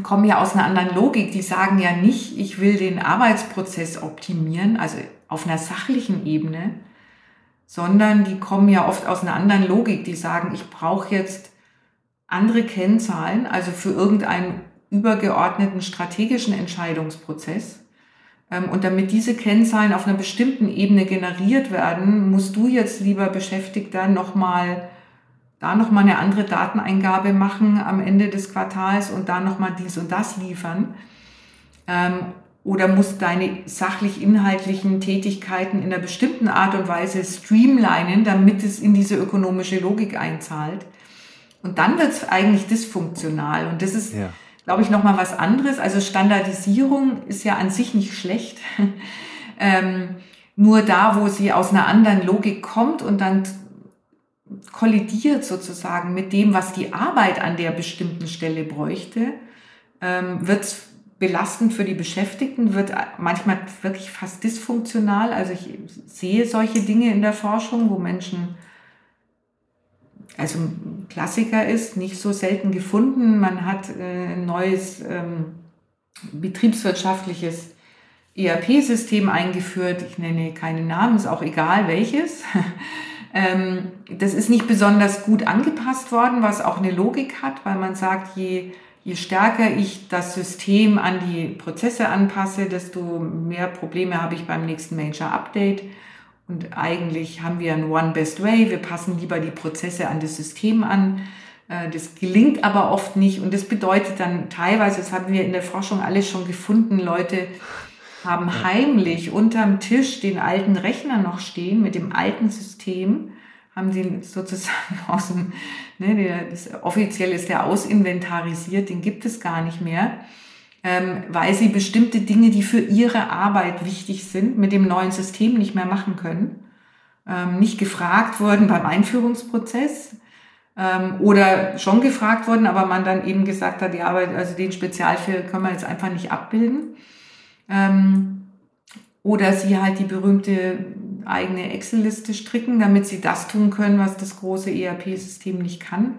kommen ja aus einer anderen Logik. Die sagen ja nicht, ich will den Arbeitsprozess optimieren, also auf einer sachlichen Ebene, sondern die kommen ja oft aus einer anderen Logik. Die sagen, ich brauche jetzt andere Kennzahlen, also für irgendeinen übergeordneten strategischen Entscheidungsprozess. Ähm, und damit diese Kennzahlen auf einer bestimmten Ebene generiert werden, musst du jetzt, lieber Beschäftigter, nochmal da nochmal eine andere Dateneingabe machen am Ende des Quartals und da nochmal dies und das liefern. Oder musst deine sachlich-inhaltlichen Tätigkeiten in einer bestimmten Art und Weise streamlinen, damit es in diese ökonomische Logik einzahlt. Und dann wird es eigentlich dysfunktional. Und das ist, ja. glaube ich, nochmal was anderes. Also Standardisierung ist ja an sich nicht schlecht. ähm, nur da, wo sie aus einer anderen Logik kommt und dann kollidiert sozusagen mit dem, was die Arbeit an der bestimmten Stelle bräuchte, ähm, wird es belastend für die Beschäftigten, wird manchmal wirklich fast dysfunktional. Also ich sehe solche Dinge in der Forschung, wo Menschen, also ein Klassiker ist, nicht so selten gefunden. Man hat äh, ein neues ähm, betriebswirtschaftliches ERP-System eingeführt. Ich nenne keine Namen, ist auch egal welches. ähm, das ist nicht besonders gut angepasst worden, was auch eine Logik hat, weil man sagt, je je stärker ich das System an die Prozesse anpasse, desto mehr Probleme habe ich beim nächsten Major Update. Und eigentlich haben wir ein One Best Way. Wir passen lieber die Prozesse an das System an. Äh, das gelingt aber oft nicht. Und das bedeutet dann teilweise, das haben wir in der Forschung alles schon gefunden, Leute haben heimlich unterm Tisch den alten Rechner noch stehen mit dem alten System haben sie sozusagen aus dem, ne, der, das, offiziell ist der ausinventarisiert, den gibt es gar nicht mehr, ähm, weil sie bestimmte Dinge, die für ihre Arbeit wichtig sind, mit dem neuen System nicht mehr machen können, ähm, nicht gefragt wurden beim Einführungsprozess ähm, oder schon gefragt wurden, aber man dann eben gesagt hat, ja, aber also den Spezialfall können wir jetzt einfach nicht abbilden. Ähm, oder sie halt die berühmte eigene Excel-Liste stricken, damit sie das tun können, was das große ERP-System nicht kann.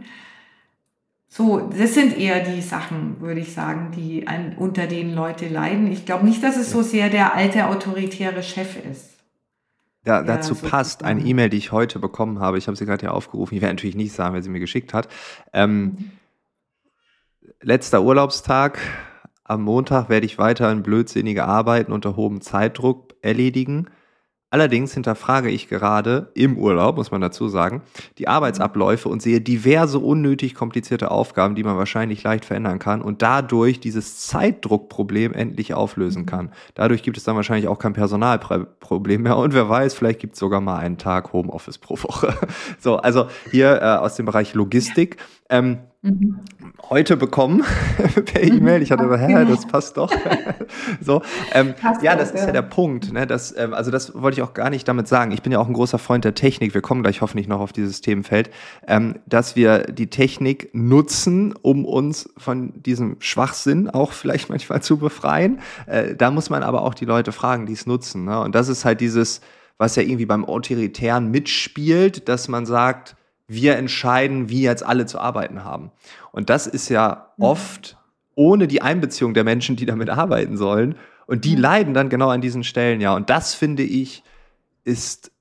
So, das sind eher die Sachen, würde ich sagen, die an, unter denen Leute leiden. Ich glaube nicht, dass es so sehr der alte autoritäre Chef ist. Ja, dazu so passt eine E-Mail, die ich heute bekommen habe. Ich habe sie gerade hier aufgerufen. Ich werde natürlich nicht sagen, wer sie mir geschickt hat. Ähm, mhm. Letzter Urlaubstag. Am Montag werde ich weiterhin blödsinnige Arbeiten unter hohem Zeitdruck erledigen. Allerdings hinterfrage ich gerade im Urlaub, muss man dazu sagen, die Arbeitsabläufe und sehe diverse unnötig komplizierte Aufgaben, die man wahrscheinlich leicht verändern kann und dadurch dieses Zeitdruckproblem endlich auflösen kann. Dadurch gibt es dann wahrscheinlich auch kein Personalproblem mehr und wer weiß, vielleicht gibt es sogar mal einen Tag Homeoffice pro Woche. So, also hier äh, aus dem Bereich Logistik. Ähm, mhm. heute bekommen per mhm. E-Mail. Ich hatte hä, genau. das passt doch. so, ähm, passt ja, das auch, ist ja. ja der Punkt. Ne? Das, ähm, also das wollte ich auch gar nicht damit sagen. Ich bin ja auch ein großer Freund der Technik. Wir kommen gleich hoffentlich noch auf dieses Themenfeld, ähm, dass wir die Technik nutzen, um uns von diesem Schwachsinn auch vielleicht manchmal zu befreien. Äh, da muss man aber auch die Leute fragen, die es nutzen. Ne? Und das ist halt dieses, was ja irgendwie beim Autoritären mitspielt, dass man sagt, wir entscheiden, wie jetzt alle zu arbeiten haben. Und das ist ja mhm. oft ohne die Einbeziehung der Menschen, die damit arbeiten sollen. Und die mhm. leiden dann genau an diesen Stellen, ja. Und das finde ich, ist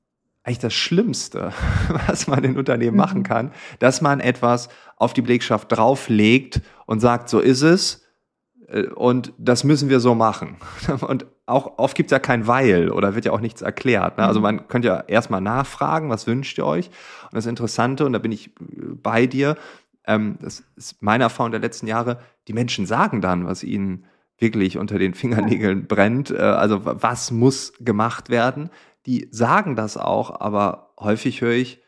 eigentlich das Schlimmste, was man in Unternehmen mhm. machen kann, dass man etwas auf die Belegschaft drauflegt und sagt, so ist es. Äh, und das müssen wir so machen. Und auch oft gibt es ja kein Weil oder wird ja auch nichts erklärt. Ne? Also mhm. man könnte ja erstmal nachfragen, was wünscht ihr euch? Und das Interessante, und da bin ich äh, bei dir, ähm, das ist meine Erfahrung der letzten Jahre, die Menschen sagen dann, was ihnen wirklich unter den Fingernägeln brennt. Äh, also was muss gemacht werden? Die sagen das auch, aber häufig höre ich,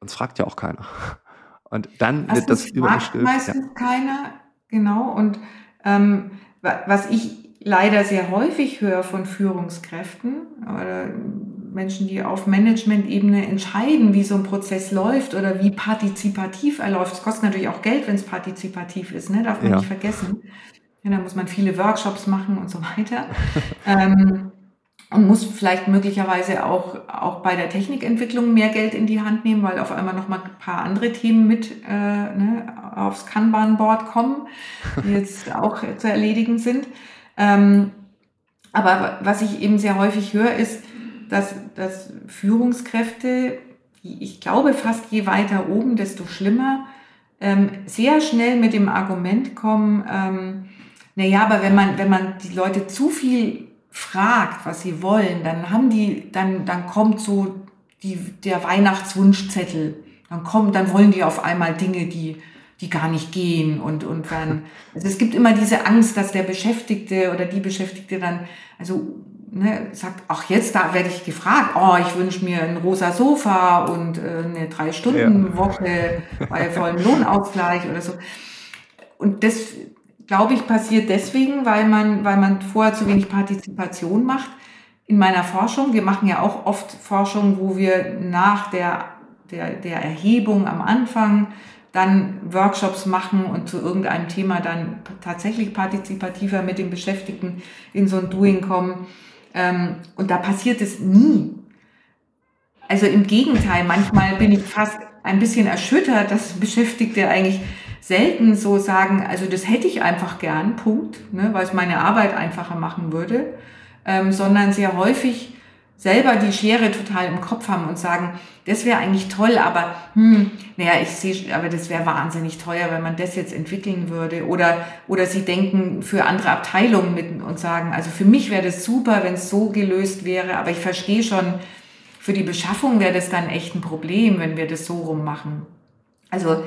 uns fragt ja auch keiner. Und dann wird das übergestülpt. Meistens ja. keiner, genau. Und ähm, was ich leider sehr häufig höre von Führungskräften oder Menschen, die auf Management-Ebene entscheiden, wie so ein Prozess läuft oder wie partizipativ er läuft. Es kostet natürlich auch Geld, wenn es partizipativ ist, ne? darf man ja. nicht vergessen. Ja, da muss man viele Workshops machen und so weiter. ähm, und muss vielleicht möglicherweise auch, auch bei der Technikentwicklung mehr Geld in die Hand nehmen, weil auf einmal noch mal ein paar andere Themen mit äh, ne, aufs Kanban-Board kommen, die jetzt auch zu erledigen sind. Ähm, aber was ich eben sehr häufig höre, ist, dass, dass Führungskräfte, ich glaube fast je weiter oben, desto schlimmer, ähm, sehr schnell mit dem Argument kommen, ähm, naja, aber wenn man, wenn man die Leute zu viel fragt, was sie wollen, dann haben die, dann, dann kommt so die, der Weihnachtswunschzettel. Dann kommt, dann wollen die auf einmal Dinge, die, die gar nicht gehen und, und dann, also es gibt immer diese Angst, dass der Beschäftigte oder die Beschäftigte dann, also, ne, sagt, ach, jetzt da werde ich gefragt, oh, ich wünsche mir ein rosa Sofa und äh, eine Drei-Stunden-Woche ja. bei vollem Lohnausgleich oder so. Und das, glaube ich, passiert deswegen, weil man, weil man vorher zu wenig Partizipation macht. In meiner Forschung, wir machen ja auch oft Forschung, wo wir nach der, der, der Erhebung am Anfang dann Workshops machen und zu irgendeinem Thema dann tatsächlich partizipativer mit den Beschäftigten in so ein Doing kommen. Ähm, und da passiert es nie. Also im Gegenteil, manchmal bin ich fast ein bisschen erschüttert, dass Beschäftigte eigentlich selten so sagen, also das hätte ich einfach gern, Punkt, ne, weil es meine Arbeit einfacher machen würde, ähm, sondern sehr häufig selber die Schere total im Kopf haben und sagen, das wäre eigentlich toll, aber hm, naja, ich sehe, aber das wäre wahnsinnig teuer, wenn man das jetzt entwickeln würde. Oder, oder sie denken für andere Abteilungen mit und sagen, also für mich wäre das super, wenn es so gelöst wäre, aber ich verstehe schon, für die Beschaffung wäre das dann echt ein Problem, wenn wir das so rum machen. Also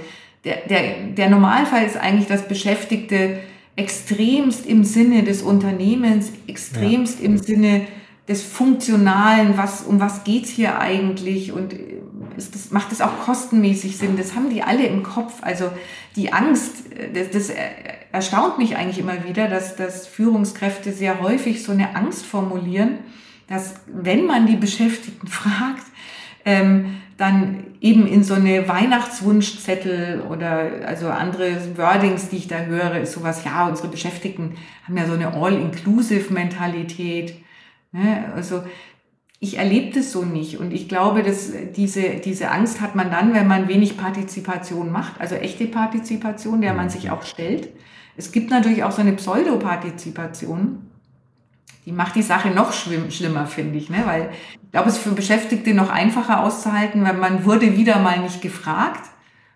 der, der, der Normalfall ist eigentlich, dass Beschäftigte extremst im Sinne des Unternehmens, extremst ja. im Sinne des Funktionalen, was, um was geht's hier eigentlich und äh, ist das, macht das auch kostenmäßig Sinn? Das haben die alle im Kopf. Also die Angst, äh, das, das erstaunt mich eigentlich immer wieder, dass, dass Führungskräfte sehr häufig so eine Angst formulieren, dass wenn man die Beschäftigten fragt, ähm, dann eben in so eine Weihnachtswunschzettel oder also andere Wordings, die ich da höre, ist sowas, ja, unsere Beschäftigten haben ja so eine All-Inclusive-Mentalität Ne? Also ich erlebe das so nicht und ich glaube, dass diese, diese Angst hat man dann, wenn man wenig Partizipation macht, also echte Partizipation, der man sich auch stellt. Es gibt natürlich auch so eine Pseudopartizipation, die macht die Sache noch schlimmer, finde ich, ne? weil ich glaube, es ist für Beschäftigte noch einfacher auszuhalten, weil man wurde wieder mal nicht gefragt.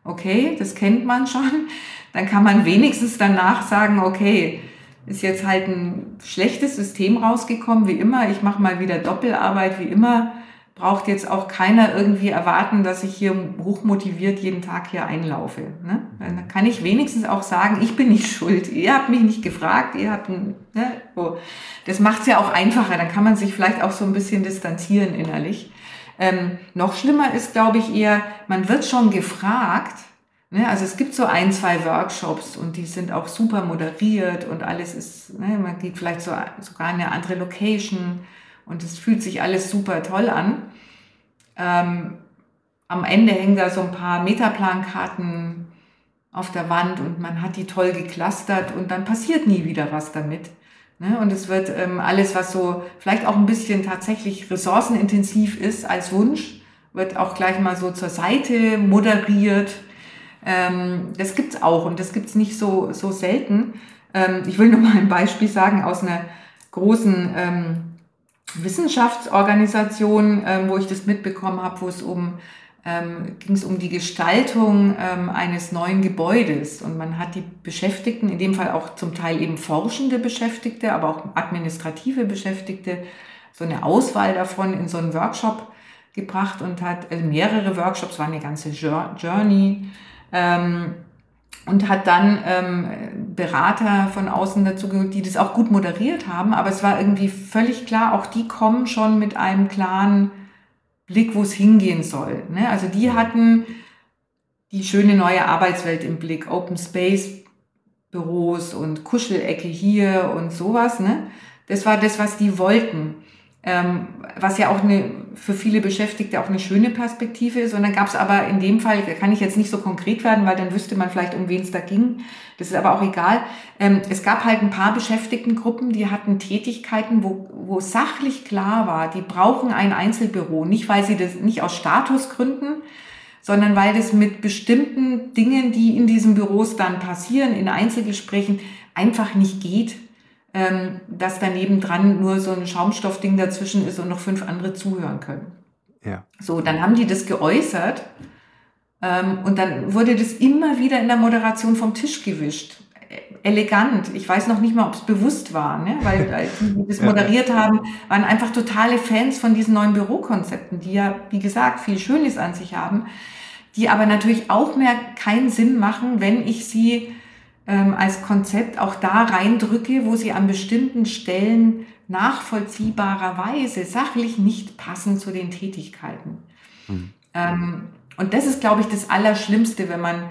Okay, das kennt man schon. Dann kann man wenigstens danach sagen, okay, ist jetzt halt ein schlechtes System rausgekommen, wie immer. Ich mache mal wieder Doppelarbeit, wie immer. Braucht jetzt auch keiner irgendwie erwarten, dass ich hier hochmotiviert jeden Tag hier einlaufe. Ne? Dann kann ich wenigstens auch sagen, ich bin nicht schuld. Ihr habt mich nicht gefragt, ihr habt ne? so. Das macht es ja auch einfacher. Dann kann man sich vielleicht auch so ein bisschen distanzieren innerlich. Ähm, noch schlimmer ist, glaube ich, eher, man wird schon gefragt, Ne? Also es gibt so ein, zwei Workshops und die sind auch super moderiert und alles ist, ne, man geht vielleicht so, sogar in eine andere Location und es fühlt sich alles super toll an. Ähm, am Ende hängen da so ein paar Metaplankarten auf der Wand und man hat die toll geklustert und dann passiert nie wieder was damit. Ne? Und es wird ähm, alles, was so vielleicht auch ein bisschen tatsächlich ressourcenintensiv ist als Wunsch, wird auch gleich mal so zur Seite moderiert. Ähm, das gibt's auch und das gibt's nicht so, so selten. Ähm, ich will nur mal ein Beispiel sagen aus einer großen ähm, Wissenschaftsorganisation, ähm, wo ich das mitbekommen habe, wo es um ähm, ging es um die Gestaltung ähm, eines neuen Gebäudes. Und man hat die Beschäftigten, in dem Fall auch zum Teil eben forschende Beschäftigte, aber auch administrative Beschäftigte, so eine Auswahl davon in so einen Workshop gebracht und hat also mehrere Workshops, war eine ganze Journey. Ähm, und hat dann ähm, Berater von außen dazu geholt, die das auch gut moderiert haben. Aber es war irgendwie völlig klar, auch die kommen schon mit einem klaren Blick, wo es hingehen soll. Ne? Also die hatten die schöne neue Arbeitswelt im Blick, Open Space Büros und Kuschelecke hier und sowas. Ne? Das war das, was die wollten. Ähm, was ja auch eine, für viele Beschäftigte auch eine schöne Perspektive ist. Und dann gab es aber in dem Fall, da kann ich jetzt nicht so konkret werden, weil dann wüsste man vielleicht, um wen es da ging. Das ist aber auch egal. Ähm, es gab halt ein paar Beschäftigtengruppen, die hatten Tätigkeiten, wo, wo sachlich klar war, die brauchen ein Einzelbüro. Nicht, weil sie das, nicht aus Statusgründen, sondern weil das mit bestimmten Dingen, die in diesen Büros dann passieren, in Einzelgesprächen, einfach nicht geht ähm, dass daneben dran nur so ein Schaumstoffding dazwischen ist und noch fünf andere zuhören können. Ja. So, dann haben die das geäußert ähm, und dann wurde das immer wieder in der Moderation vom Tisch gewischt. Elegant. Ich weiß noch nicht mal, ob es bewusst war, ne? weil die, die das moderiert haben, waren einfach totale Fans von diesen neuen Bürokonzepten, die ja, wie gesagt, viel Schönes an sich haben, die aber natürlich auch mehr keinen Sinn machen, wenn ich sie ähm, als Konzept auch da reindrücke, wo sie an bestimmten Stellen nachvollziehbarerweise sachlich nicht passen zu den Tätigkeiten. Mhm. Ähm, und das ist, glaube ich, das Allerschlimmste, wenn man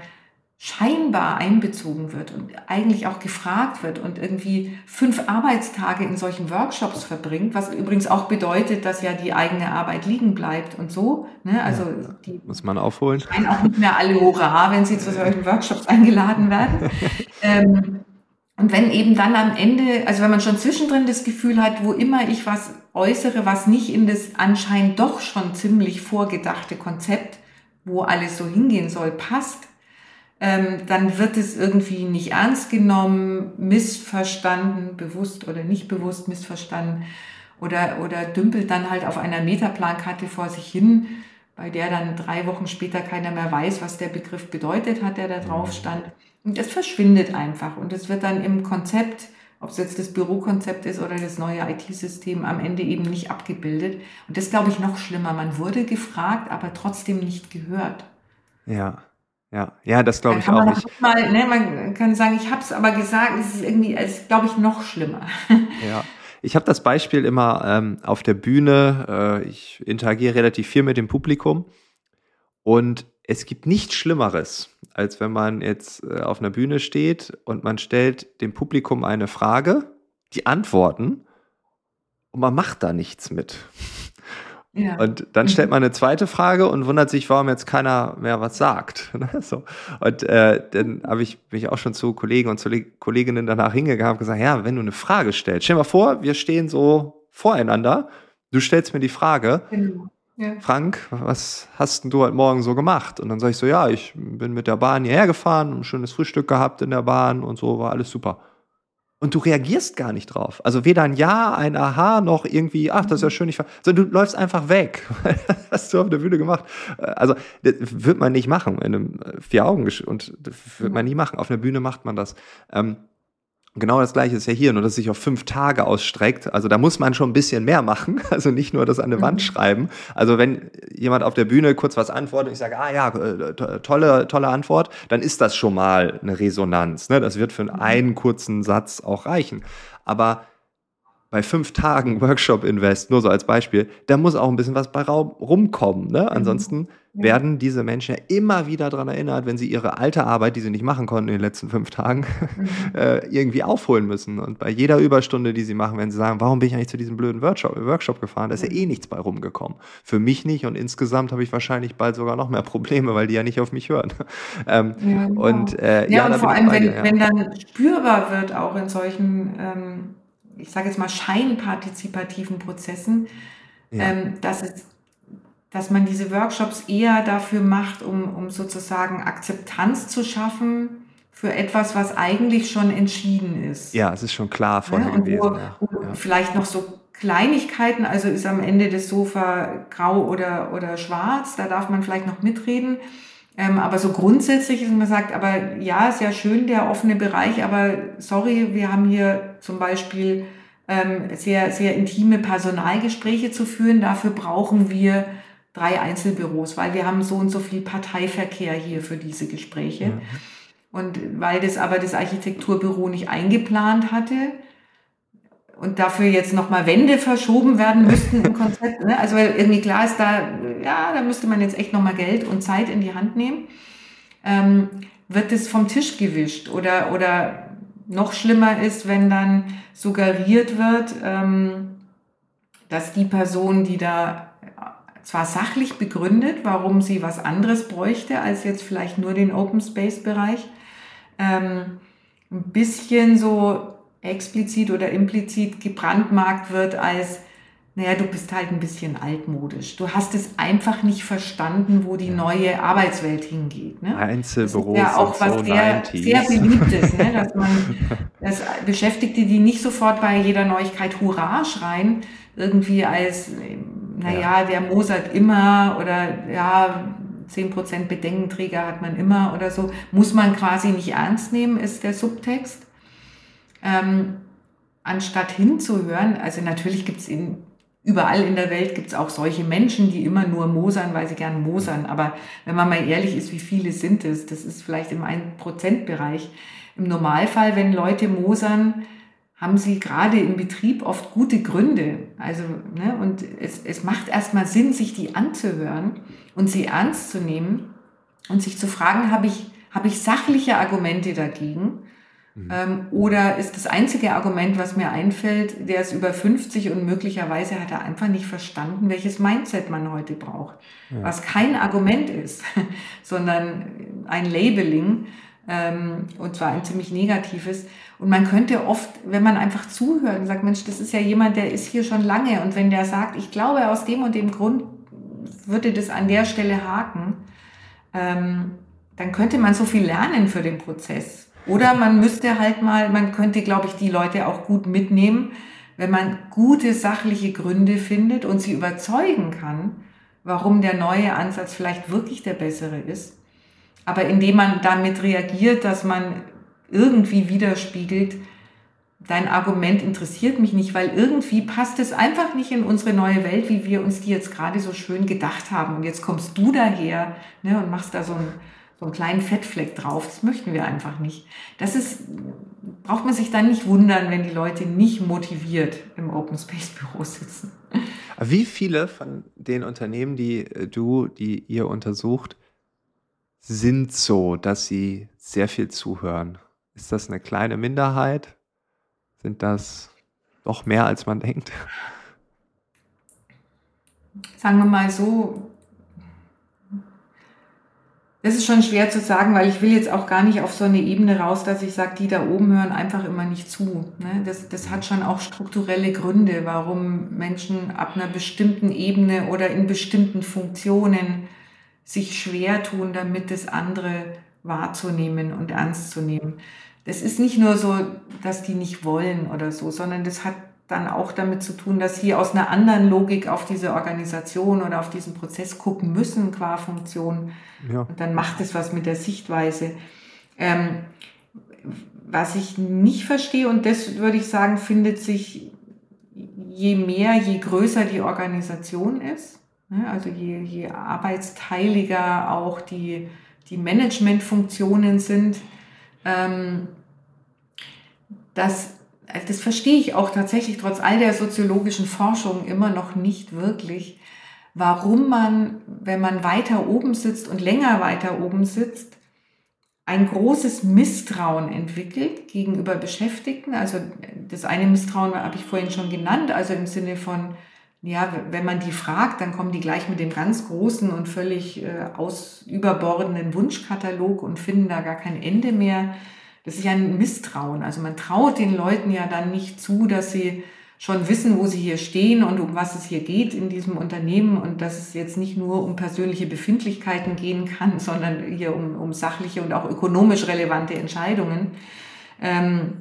scheinbar einbezogen wird und eigentlich auch gefragt wird und irgendwie fünf Arbeitstage in solchen Workshops verbringt, was übrigens auch bedeutet, dass ja die eigene Arbeit liegen bleibt und so. Ne? Also ja, die muss man aufholen. Auch nicht mehr alle Hurra, wenn sie zu solchen Workshops eingeladen werden. ähm, und wenn eben dann am Ende, also wenn man schon zwischendrin das Gefühl hat, wo immer ich was äußere, was nicht in das anscheinend doch schon ziemlich vorgedachte Konzept, wo alles so hingehen soll, passt, ähm, dann wird es irgendwie nicht ernst genommen, missverstanden, bewusst oder nicht bewusst missverstanden oder, oder dümpelt dann halt auf einer Metaplankarte vor sich hin, bei der dann drei Wochen später keiner mehr weiß, was der Begriff bedeutet hat, der da drauf stand. Und es verschwindet einfach und es wird dann im Konzept, ob es jetzt das Bürokonzept ist oder das neue IT-System, am Ende eben nicht abgebildet. Und das glaube ich noch schlimmer. Man wurde gefragt, aber trotzdem nicht gehört. Ja. Ja, ja, das glaube ich auch nicht. Mal, ne, man kann sagen, ich habe es aber gesagt, es ist irgendwie, es ist, glaube ich, noch schlimmer. Ja. Ich habe das Beispiel immer ähm, auf der Bühne. Äh, ich interagiere relativ viel mit dem Publikum. Und es gibt nichts Schlimmeres, als wenn man jetzt äh, auf einer Bühne steht und man stellt dem Publikum eine Frage, die antworten und man macht da nichts mit. Ja. Und dann mhm. stellt man eine zweite Frage und wundert sich, warum jetzt keiner mehr was sagt. Ne, so. Und äh, dann habe ich mich auch schon zu Kollegen und zu Kolleginnen danach hingegangen und gesagt, ja, wenn du eine Frage stellst, stell dir mal vor, wir stehen so voreinander, du stellst mir die Frage, genau. ja. Frank, was hast denn du heute Morgen so gemacht? Und dann sage ich so, ja, ich bin mit der Bahn hierher gefahren, ein schönes Frühstück gehabt in der Bahn und so, war alles super. Und du reagierst gar nicht drauf. Also weder ein Ja, ein Aha, noch irgendwie, ach, das ist ja schön, ich sondern du läufst einfach weg. das hast du auf der Bühne gemacht. Also, das wird man nicht machen in einem äh, vier Augen und das wird man nie machen. Auf einer Bühne macht man das. Ähm, Genau das gleiche ist ja hier, nur dass es sich auf fünf Tage ausstreckt. Also da muss man schon ein bisschen mehr machen. Also nicht nur das an der Wand mhm. schreiben. Also wenn jemand auf der Bühne kurz was antwortet und ich sage, ah ja, äh, tolle, tolle Antwort, dann ist das schon mal eine Resonanz. Ne? Das wird für einen kurzen Satz auch reichen. Aber bei fünf Tagen Workshop Invest, nur so als Beispiel, da muss auch ein bisschen was bei rumkommen. Ne? Mhm. Ansonsten ja. werden diese Menschen ja immer wieder daran erinnert, wenn sie ihre alte Arbeit, die sie nicht machen konnten in den letzten fünf Tagen, mhm. äh, irgendwie aufholen müssen. Und bei jeder Überstunde, die sie machen, wenn sie sagen, warum bin ich eigentlich zu diesem blöden Workshop, Workshop gefahren, da ist ja eh nichts bei rumgekommen. Für mich nicht und insgesamt habe ich wahrscheinlich bald sogar noch mehr Probleme, weil die ja nicht auf mich hören. ähm, ja, genau. Und, äh, ja, ja, und vor allem, wenn, ja. wenn dann spürbar wird, auch in solchen ähm, ich sage jetzt mal, scheinpartizipativen Prozessen, ja. ähm, dass, es, dass man diese Workshops eher dafür macht, um, um sozusagen Akzeptanz zu schaffen für etwas, was eigentlich schon entschieden ist. Ja, es ist schon klar vorher ja, gewesen. Wo, wo ja. Vielleicht noch so Kleinigkeiten, also ist am Ende des Sofa grau oder, oder schwarz, da darf man vielleicht noch mitreden. Ähm, aber so grundsätzlich ist man sagt, aber ja, ist ja schön der offene Bereich, aber sorry, wir haben hier zum Beispiel ähm, sehr, sehr intime Personalgespräche zu führen. Dafür brauchen wir drei Einzelbüros, weil wir haben so und so viel Parteiverkehr hier für diese Gespräche. Mhm. Und weil das aber das Architekturbüro nicht eingeplant hatte, und dafür jetzt nochmal Wände verschoben werden müssten im Konzept. Ne? Also irgendwie klar ist, da, ja, da müsste man jetzt echt nochmal Geld und Zeit in die Hand nehmen. Ähm, wird es vom Tisch gewischt oder, oder noch schlimmer ist, wenn dann suggeriert wird, ähm, dass die Person, die da zwar sachlich begründet, warum sie was anderes bräuchte als jetzt vielleicht nur den Open Space Bereich, ähm, ein bisschen so explizit oder implizit gebrandmarkt wird als, naja, du bist halt ein bisschen altmodisch. Du hast es einfach nicht verstanden, wo die neue Arbeitswelt hingeht. Ne? Einzelbüros. Das ist ja auch was so sehr, sehr beliebt ist, ne? dass man dass Beschäftigte, die nicht sofort bei jeder Neuigkeit Hurra schreien, irgendwie als, naja, ja. der mosert immer oder ja, 10% Bedenkenträger hat man immer oder so, muss man quasi nicht ernst nehmen, ist der Subtext ähm, anstatt hinzuhören. Also natürlich gibt es überall in der Welt gibt auch solche Menschen, die immer nur mosern, weil sie gern mosern. Aber wenn man mal ehrlich ist, wie viele sind es? Das ist vielleicht im 1%-Bereich. Im Normalfall, wenn Leute mosern, haben sie gerade im Betrieb oft gute Gründe. Also, ne, und es, es macht erstmal Sinn, sich die anzuhören und sie ernst zu nehmen und sich zu fragen, habe ich, habe ich sachliche Argumente dagegen? Mhm. Ähm, oder ist das einzige Argument, was mir einfällt, der ist über 50 und möglicherweise hat er einfach nicht verstanden, welches Mindset man heute braucht. Ja. Was kein Argument ist, sondern ein Labeling, ähm, und zwar ein ziemlich negatives. Und man könnte oft, wenn man einfach zuhört und sagt, Mensch, das ist ja jemand, der ist hier schon lange. Und wenn der sagt, ich glaube, aus dem und dem Grund würde das an der Stelle haken, ähm, dann könnte man so viel lernen für den Prozess. Oder man müsste halt mal, man könnte, glaube ich, die Leute auch gut mitnehmen, wenn man gute sachliche Gründe findet und sie überzeugen kann, warum der neue Ansatz vielleicht wirklich der bessere ist. Aber indem man damit reagiert, dass man irgendwie widerspiegelt, dein Argument interessiert mich nicht, weil irgendwie passt es einfach nicht in unsere neue Welt, wie wir uns die jetzt gerade so schön gedacht haben. Und jetzt kommst du daher ne, und machst da so ein so einen kleinen Fettfleck drauf. Das möchten wir einfach nicht. Das ist, braucht man sich dann nicht wundern, wenn die Leute nicht motiviert im Open Space Büro sitzen. Wie viele von den Unternehmen, die äh, du, die ihr untersucht, sind so, dass sie sehr viel zuhören? Ist das eine kleine Minderheit? Sind das doch mehr, als man denkt? Sagen wir mal so, das ist schon schwer zu sagen, weil ich will jetzt auch gar nicht auf so eine Ebene raus, dass ich sage, die da oben hören einfach immer nicht zu. Ne? Das, das hat schon auch strukturelle Gründe, warum Menschen ab einer bestimmten Ebene oder in bestimmten Funktionen sich schwer tun, damit das andere wahrzunehmen und ernst zu nehmen. Das ist nicht nur so, dass die nicht wollen oder so, sondern das hat dann auch damit zu tun, dass sie aus einer anderen Logik auf diese Organisation oder auf diesen Prozess gucken müssen qua Funktion. Ja. Und dann macht es was mit der Sichtweise. Ähm, was ich nicht verstehe, und das würde ich sagen, findet sich je mehr, je größer die Organisation ist, ne, also je, je arbeitsteiliger auch die, die Managementfunktionen sind, ähm, dass das verstehe ich auch tatsächlich trotz all der soziologischen Forschung immer noch nicht wirklich, warum man, wenn man weiter oben sitzt und länger weiter oben sitzt, ein großes Misstrauen entwickelt gegenüber Beschäftigten. Also das eine Misstrauen habe ich vorhin schon genannt, also im Sinne von, ja, wenn man die fragt, dann kommen die gleich mit dem ganz großen und völlig äh, aus überbordenden Wunschkatalog und finden da gar kein Ende mehr. Das ist ja ein Misstrauen. Also man traut den Leuten ja dann nicht zu, dass sie schon wissen, wo sie hier stehen und um was es hier geht in diesem Unternehmen und dass es jetzt nicht nur um persönliche Befindlichkeiten gehen kann, sondern hier um, um sachliche und auch ökonomisch relevante Entscheidungen. Ähm,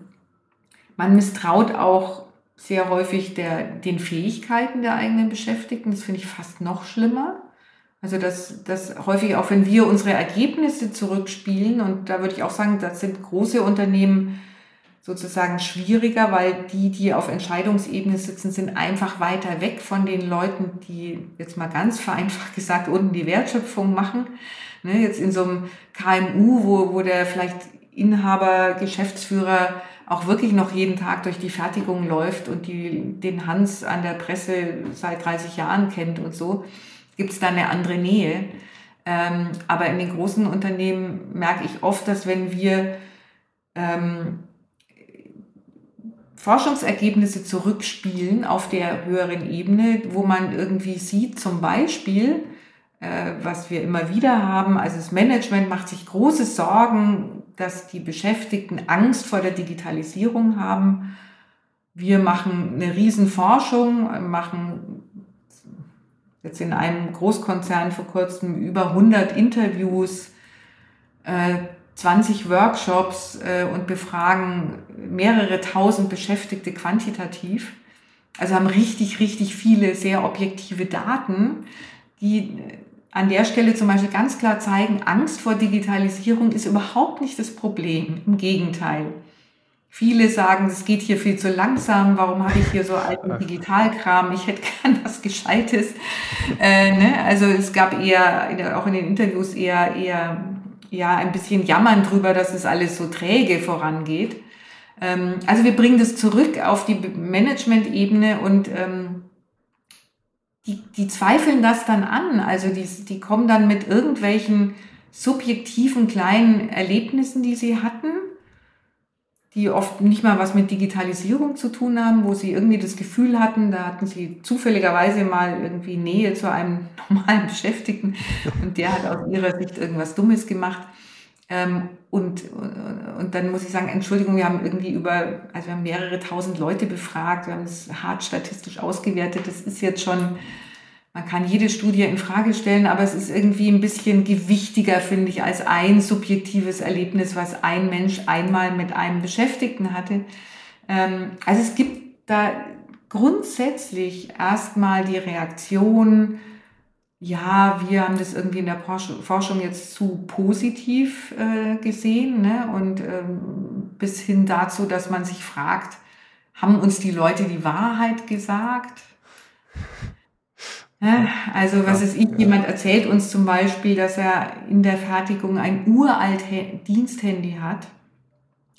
man misstraut auch sehr häufig der, den Fähigkeiten der eigenen Beschäftigten. Das finde ich fast noch schlimmer. Also dass, dass häufig auch, wenn wir unsere Ergebnisse zurückspielen, und da würde ich auch sagen, das sind große Unternehmen sozusagen schwieriger, weil die, die auf Entscheidungsebene sitzen, sind einfach weiter weg von den Leuten, die jetzt mal ganz vereinfacht gesagt unten die Wertschöpfung machen. Ne, jetzt in so einem KMU, wo, wo der vielleicht Inhaber, Geschäftsführer auch wirklich noch jeden Tag durch die Fertigung läuft und die, den Hans an der Presse seit 30 Jahren kennt und so, gibt es da eine andere Nähe. Ähm, aber in den großen Unternehmen merke ich oft, dass wenn wir ähm, Forschungsergebnisse zurückspielen auf der höheren Ebene, wo man irgendwie sieht, zum Beispiel, äh, was wir immer wieder haben, also das Management macht sich große Sorgen, dass die Beschäftigten Angst vor der Digitalisierung haben. Wir machen eine Riesenforschung, machen jetzt in einem Großkonzern vor kurzem über 100 Interviews, äh, 20 Workshops äh, und befragen mehrere tausend Beschäftigte quantitativ. Also haben richtig, richtig viele sehr objektive Daten, die an der Stelle zum Beispiel ganz klar zeigen, Angst vor Digitalisierung ist überhaupt nicht das Problem. Im Gegenteil. Viele sagen, es geht hier viel zu langsam, warum habe ich hier so alten Digitalkram, ich hätte gern was Gescheites. Äh, ne? Also es gab eher, auch in den Interviews eher, eher ja, ein bisschen jammern drüber, dass es alles so träge vorangeht. Ähm, also wir bringen das zurück auf die Management-Ebene und ähm, die, die zweifeln das dann an. Also die, die kommen dann mit irgendwelchen subjektiven kleinen Erlebnissen, die sie hatten die oft nicht mal was mit Digitalisierung zu tun haben, wo sie irgendwie das Gefühl hatten, da hatten sie zufälligerweise mal irgendwie Nähe zu einem normalen Beschäftigten und der hat aus ihrer Sicht irgendwas Dummes gemacht. Ähm, und, und dann muss ich sagen, Entschuldigung, wir haben irgendwie über, also wir haben mehrere tausend Leute befragt, wir haben es hart statistisch ausgewertet, das ist jetzt schon man kann jede Studie in Frage stellen, aber es ist irgendwie ein bisschen gewichtiger, finde ich, als ein subjektives Erlebnis, was ein Mensch einmal mit einem Beschäftigten hatte. Ähm, also es gibt da grundsätzlich erstmal die Reaktion, ja, wir haben das irgendwie in der Forschung jetzt zu positiv äh, gesehen ne? und ähm, bis hin dazu, dass man sich fragt, haben uns die Leute die Wahrheit gesagt? Also was ist ich, jemand erzählt uns zum Beispiel, dass er in der Fertigung ein uralt Diensthandy hat,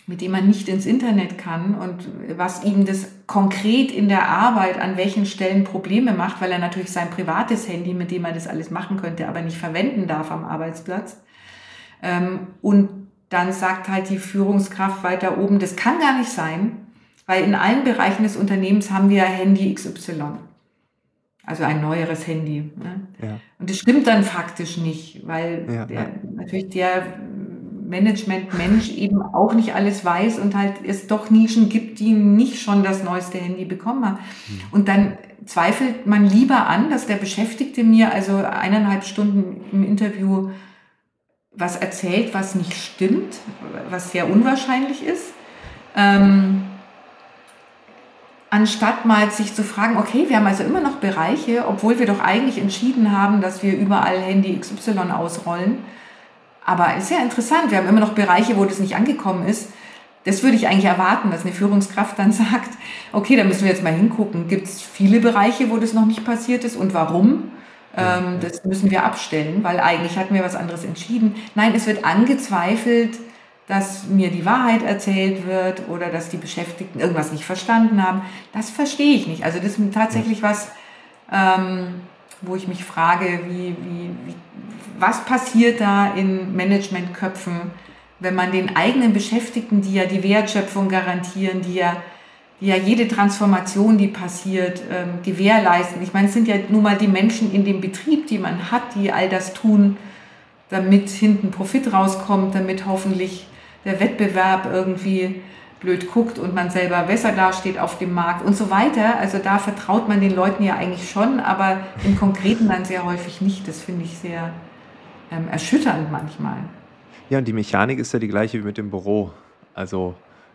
mit dem man nicht ins Internet kann und was ihm das konkret in der Arbeit an welchen Stellen Probleme macht, weil er natürlich sein privates Handy, mit dem er das alles machen könnte, aber nicht verwenden darf am Arbeitsplatz. Ähm, und dann sagt halt die Führungskraft weiter oben, das kann gar nicht sein, weil in allen Bereichen des Unternehmens haben wir Handy XY. Also ein neueres Handy. Ne? Ja. Und das stimmt dann faktisch nicht, weil ja, der, ja. natürlich der Management-Mensch eben auch nicht alles weiß und halt es doch Nischen gibt, die nicht schon das neueste Handy bekommen haben. Hm. Und dann zweifelt man lieber an, dass der Beschäftigte mir also eineinhalb Stunden im Interview was erzählt, was nicht stimmt, was sehr unwahrscheinlich ist. Ähm, anstatt mal sich zu fragen, okay, wir haben also immer noch Bereiche, obwohl wir doch eigentlich entschieden haben, dass wir überall Handy XY ausrollen. Aber ist ja interessant, wir haben immer noch Bereiche, wo das nicht angekommen ist. Das würde ich eigentlich erwarten, dass eine Führungskraft dann sagt, okay, da müssen wir jetzt mal hingucken. Gibt es viele Bereiche, wo das noch nicht passiert ist und warum? Ähm, das müssen wir abstellen, weil eigentlich hatten wir was anderes entschieden. Nein, es wird angezweifelt, dass mir die Wahrheit erzählt wird oder dass die Beschäftigten irgendwas nicht verstanden haben. Das verstehe ich nicht. Also das ist tatsächlich was, ähm, wo ich mich frage, wie, wie, wie, was passiert da in Managementköpfen, wenn man den eigenen Beschäftigten, die ja die Wertschöpfung garantieren, die ja, die ja jede Transformation, die passiert, ähm, gewährleisten. Ich meine, es sind ja nun mal die Menschen in dem Betrieb, die man hat, die all das tun, damit hinten Profit rauskommt, damit hoffentlich der Wettbewerb irgendwie blöd guckt und man selber besser dasteht auf dem Markt und so weiter. Also da vertraut man den Leuten ja eigentlich schon, aber im Konkreten dann sehr häufig nicht. Das finde ich sehr ähm, erschütternd manchmal. Ja, und die Mechanik ist ja die gleiche wie mit dem Büro. Also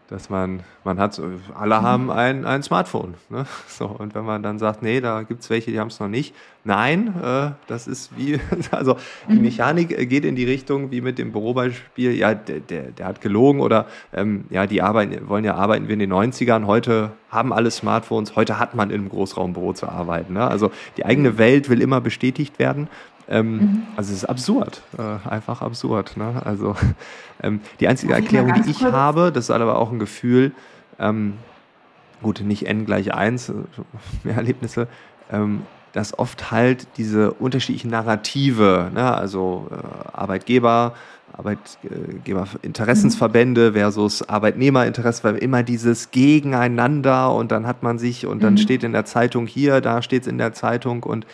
dass man, man hat, alle haben ein, ein Smartphone. Ne? So, und wenn man dann sagt, nee, da gibt es welche, die haben es noch nicht. Nein, äh, das ist wie, also die mhm. Mechanik geht in die Richtung wie mit dem Bürobeispiel, ja, der, der, der hat gelogen oder ähm, ja, die arbeiten, wollen ja arbeiten wie in den 90ern. Heute haben alle Smartphones, heute hat man in einem Großraumbüro zu arbeiten. Ne? Also die eigene mhm. Welt will immer bestätigt werden. Ähm, mhm. Also es ist absurd, äh, einfach absurd. Ne? Also ähm, die einzige Erklärung, die ich habe, das ist aber auch ein Gefühl, ähm, gut, nicht n gleich 1, äh, mehr Erlebnisse, ähm, dass oft halt diese unterschiedlichen Narrative, ne? also äh, Arbeitgeber, Arbeitgeberinteressensverbände mhm. versus Arbeitnehmerinteresse, weil immer dieses Gegeneinander und dann hat man sich und dann mhm. steht in der Zeitung hier, da steht es in der Zeitung und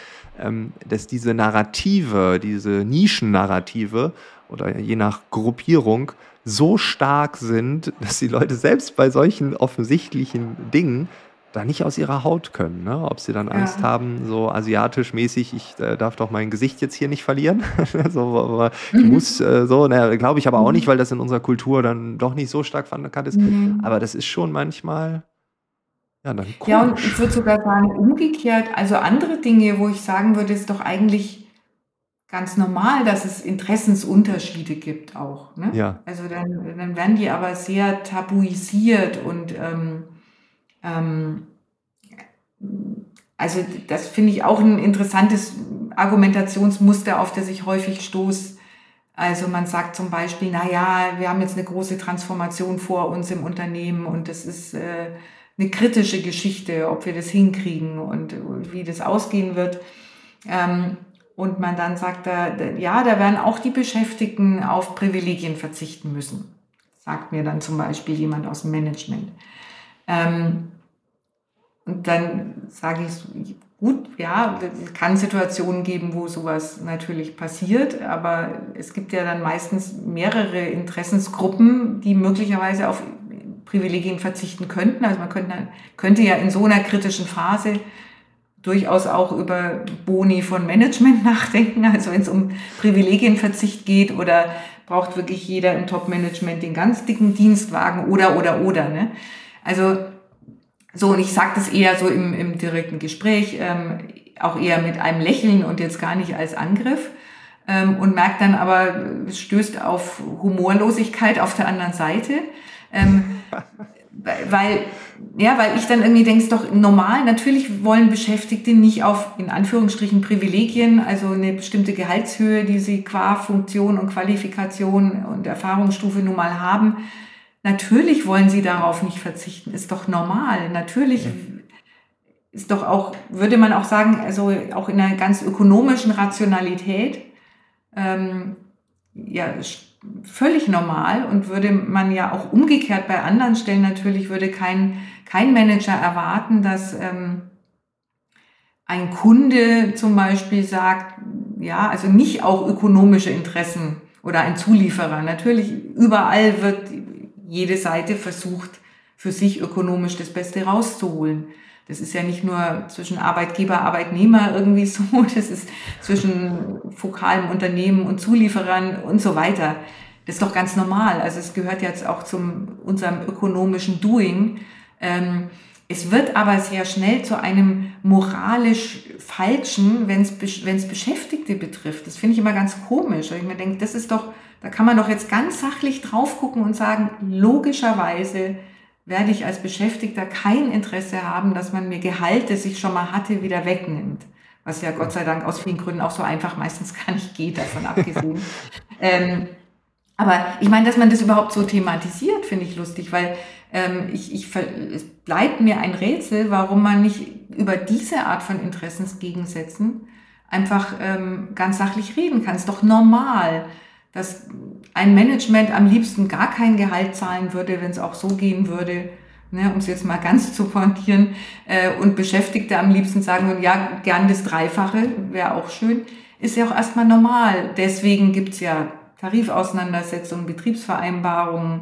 dass diese Narrative, diese Nischennarrative oder je nach Gruppierung so stark sind, dass die Leute selbst bei solchen offensichtlichen Dingen da nicht aus ihrer Haut können. Ne? Ob sie dann Angst ja. haben, so asiatisch mäßig, ich äh, darf doch mein Gesicht jetzt hier nicht verlieren. so, ich mhm. muss äh, so, ne, glaube ich aber auch nicht, mhm. weil das in unserer Kultur dann doch nicht so stark verankert ist. Mhm. Aber das ist schon manchmal ja, dann komisch. Ja, und ich würde sogar sagen, umgekehrt, also andere Dinge, wo ich sagen würde, ist doch eigentlich ganz normal, dass es Interessensunterschiede gibt auch. Ne? Ja. Also dann, dann werden die aber sehr tabuisiert und ähm, ähm, also das finde ich auch ein interessantes Argumentationsmuster, auf das ich häufig stoße. Also man sagt zum Beispiel, na ja, wir haben jetzt eine große Transformation vor uns im Unternehmen und das ist äh, eine kritische Geschichte, ob wir das hinkriegen und wie das ausgehen wird. Ähm, und man dann sagt, da, ja, da werden auch die Beschäftigten auf Privilegien verzichten müssen, sagt mir dann zum Beispiel jemand aus dem Management. Ähm, und dann sage ich, gut, ja, es kann Situationen geben, wo sowas natürlich passiert, aber es gibt ja dann meistens mehrere Interessensgruppen, die möglicherweise auf Privilegien verzichten könnten. Also man könnte, könnte ja in so einer kritischen Phase durchaus auch über Boni von Management nachdenken. Also wenn es um Privilegienverzicht geht oder braucht wirklich jeder im Top-Management den ganz dicken Dienstwagen oder, oder, oder. Ne? Also so, und ich sage das eher so im, im direkten Gespräch, ähm, auch eher mit einem Lächeln und jetzt gar nicht als Angriff. Ähm, und merkt dann aber, es stößt auf Humorlosigkeit auf der anderen Seite. Ähm, weil, ja, weil ich dann irgendwie denke, doch normal, natürlich wollen Beschäftigte nicht auf, in Anführungsstrichen, Privilegien, also eine bestimmte Gehaltshöhe, die sie qua Funktion und Qualifikation und Erfahrungsstufe nun mal haben. Natürlich wollen sie darauf nicht verzichten, ist doch normal. Natürlich ist doch auch, würde man auch sagen, also auch in einer ganz ökonomischen Rationalität, ähm, ja, völlig normal und würde man ja auch umgekehrt bei anderen Stellen natürlich, würde kein, kein Manager erwarten, dass ähm, ein Kunde zum Beispiel sagt, ja, also nicht auch ökonomische Interessen oder ein Zulieferer. Natürlich, überall wird jede Seite versucht, für sich ökonomisch das Beste rauszuholen. Das ist ja nicht nur zwischen Arbeitgeber, Arbeitnehmer irgendwie so, das ist zwischen fokalem Unternehmen und Zulieferern und so weiter. Das ist doch ganz normal. Also es gehört jetzt auch zum unserem ökonomischen Doing. Ähm, es wird aber sehr schnell zu einem moralisch falschen, wenn es wenn es Beschäftigte betrifft. Das finde ich immer ganz komisch. Weil ich mir denke, das ist doch, da kann man doch jetzt ganz sachlich drauf gucken und sagen, logischerweise werde ich als Beschäftigter kein Interesse haben, dass man mir Gehalt, das ich schon mal hatte, wieder wegnimmt. Was ja Gott sei Dank aus vielen Gründen auch so einfach meistens gar nicht geht, davon abgesehen. ähm, Aber ich meine, dass man das überhaupt so thematisiert, finde ich lustig, weil ähm, ich, ich, es bleibt mir ein Rätsel, warum man nicht über diese Art von Interessensgegensätzen einfach ähm, ganz sachlich reden kann. Es ist doch normal, dass ein Management am liebsten gar kein Gehalt zahlen würde, wenn es auch so gehen würde, ne, um es jetzt mal ganz zu pointieren, äh, und Beschäftigte am liebsten sagen würden, ja, gern das Dreifache, wäre auch schön, ist ja auch erstmal normal. Deswegen gibt's ja Tarifauseinandersetzungen, Betriebsvereinbarungen,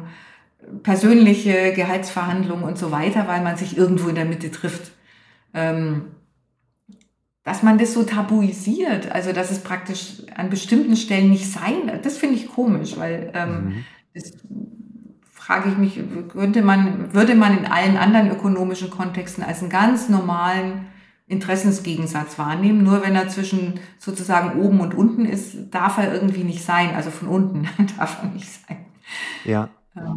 persönliche Gehaltsverhandlungen und so weiter, weil man sich irgendwo in der Mitte trifft. Ähm, dass man das so tabuisiert, also dass es praktisch an bestimmten Stellen nicht sein, das finde ich komisch, weil ähm, mhm. das frage ich mich, könnte man, würde man in allen anderen ökonomischen Kontexten als einen ganz normalen Interessensgegensatz wahrnehmen. Nur wenn er zwischen sozusagen oben und unten ist, darf er irgendwie nicht sein. Also von unten darf er nicht sein. Ja.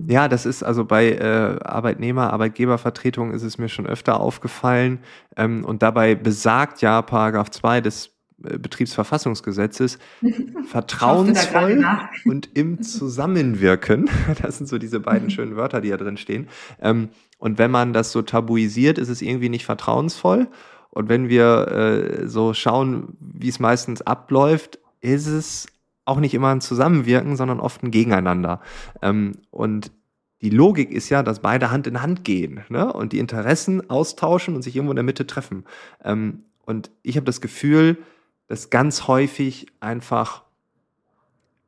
Ja, das ist also bei äh, Arbeitnehmer, Arbeitgebervertretung ist es mir schon öfter aufgefallen. Ähm, und dabei besagt ja Paragraph 2 des äh, Betriebsverfassungsgesetzes vertrauensvoll und im Zusammenwirken. Das sind so diese beiden schönen Wörter, die da drin stehen. Ähm, und wenn man das so tabuisiert, ist es irgendwie nicht vertrauensvoll. Und wenn wir äh, so schauen, wie es meistens abläuft, ist es auch nicht immer ein Zusammenwirken, sondern oft ein Gegeneinander. Ähm, und die Logik ist ja, dass beide Hand in Hand gehen ne? und die Interessen austauschen und sich irgendwo in der Mitte treffen. Ähm, und ich habe das Gefühl, dass ganz häufig einfach,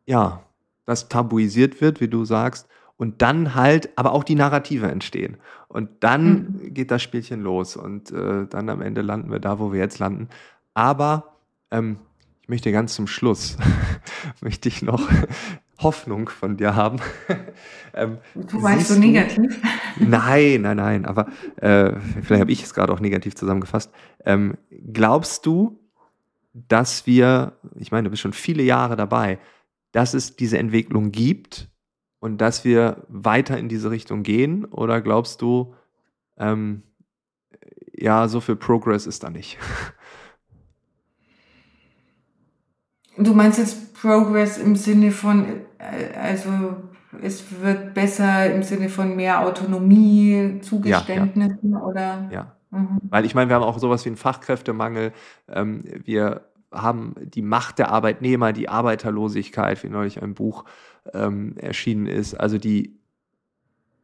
ja, das tabuisiert wird, wie du sagst, und dann halt aber auch die Narrative entstehen. Und dann mhm. geht das Spielchen los und äh, dann am Ende landen wir da, wo wir jetzt landen. Aber ähm, ich möchte ganz zum Schluss, möchte ich noch Hoffnung von dir haben. ähm, du meinst so negativ? Nein, nein, nein, aber äh, vielleicht habe ich es gerade auch negativ zusammengefasst. Ähm, glaubst du, dass wir, ich meine, du bist schon viele Jahre dabei, dass es diese Entwicklung gibt und dass wir weiter in diese Richtung gehen? Oder glaubst du, ähm, ja, so viel Progress ist da nicht? Du meinst jetzt Progress im Sinne von, äh, also es wird besser im Sinne von mehr Autonomie, Zugeständnissen ja, ja. oder? Ja. Mhm. Weil ich meine, wir haben auch sowas wie einen Fachkräftemangel. Ähm, wir haben die Macht der Arbeitnehmer, die Arbeiterlosigkeit, wie neulich ein Buch ähm, erschienen ist. Also die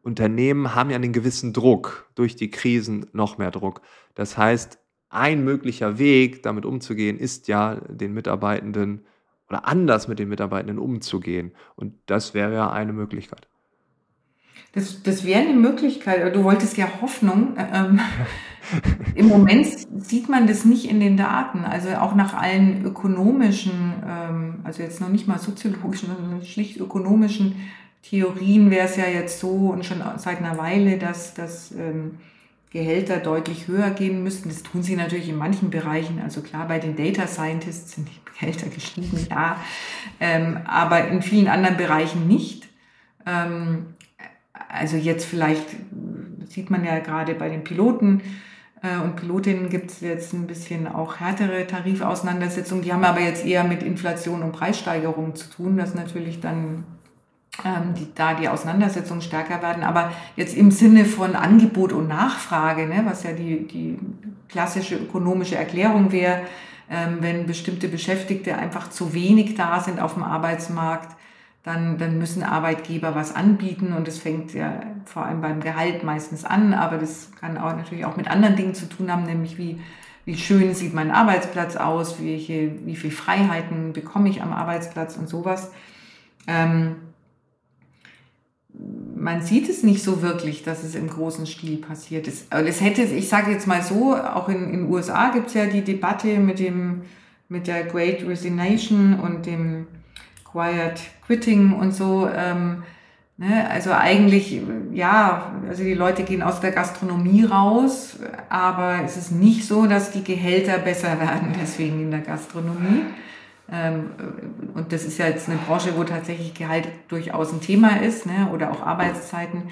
Unternehmen haben ja einen gewissen Druck, durch die Krisen noch mehr Druck. Das heißt, ein möglicher Weg, damit umzugehen, ist ja, den Mitarbeitenden oder anders mit den Mitarbeitenden umzugehen. Und das wäre ja eine Möglichkeit. Das, das wäre eine Möglichkeit. Du wolltest ja Hoffnung. Ähm, Im Moment sieht man das nicht in den Daten. Also auch nach allen ökonomischen, ähm, also jetzt noch nicht mal soziologischen, sondern schlicht ökonomischen Theorien wäre es ja jetzt so und schon seit einer Weile, dass, dass ähm, Gehälter deutlich höher gehen müssten. Das tun sie natürlich in manchen Bereichen. Also klar, bei den Data Scientists sind die Gehälter gestiegen, ja. Ähm, aber in vielen anderen Bereichen nicht. Ähm, also jetzt vielleicht sieht man ja gerade bei den Piloten äh, und Pilotinnen gibt es jetzt ein bisschen auch härtere Tarifauseinandersetzungen. Die haben aber jetzt eher mit Inflation und Preissteigerungen zu tun, dass natürlich dann ähm, die, da die Auseinandersetzungen stärker werden. Aber jetzt im Sinne von Angebot und Nachfrage, ne, was ja die, die klassische ökonomische Erklärung wäre, ähm, wenn bestimmte Beschäftigte einfach zu wenig da sind auf dem Arbeitsmarkt, dann, dann müssen Arbeitgeber was anbieten und das fängt ja vor allem beim Gehalt meistens an, aber das kann auch natürlich auch mit anderen Dingen zu tun haben, nämlich wie, wie schön sieht mein Arbeitsplatz aus, welche, wie viel Freiheiten bekomme ich am Arbeitsplatz und sowas. Ähm, man sieht es nicht so wirklich, dass es im großen Stil passiert ist. Es hätte, ich sage jetzt mal so, auch in den USA gibt es ja die Debatte mit dem, mit der Great Resignation und dem Quiet Quitting und so. Ähm, ne? Also eigentlich, ja, also die Leute gehen aus der Gastronomie raus, aber es ist nicht so, dass die Gehälter besser werden deswegen in der Gastronomie. Ähm, und das ist ja jetzt eine Branche, wo tatsächlich Gehalt durchaus ein Thema ist, ne? oder auch Arbeitszeiten.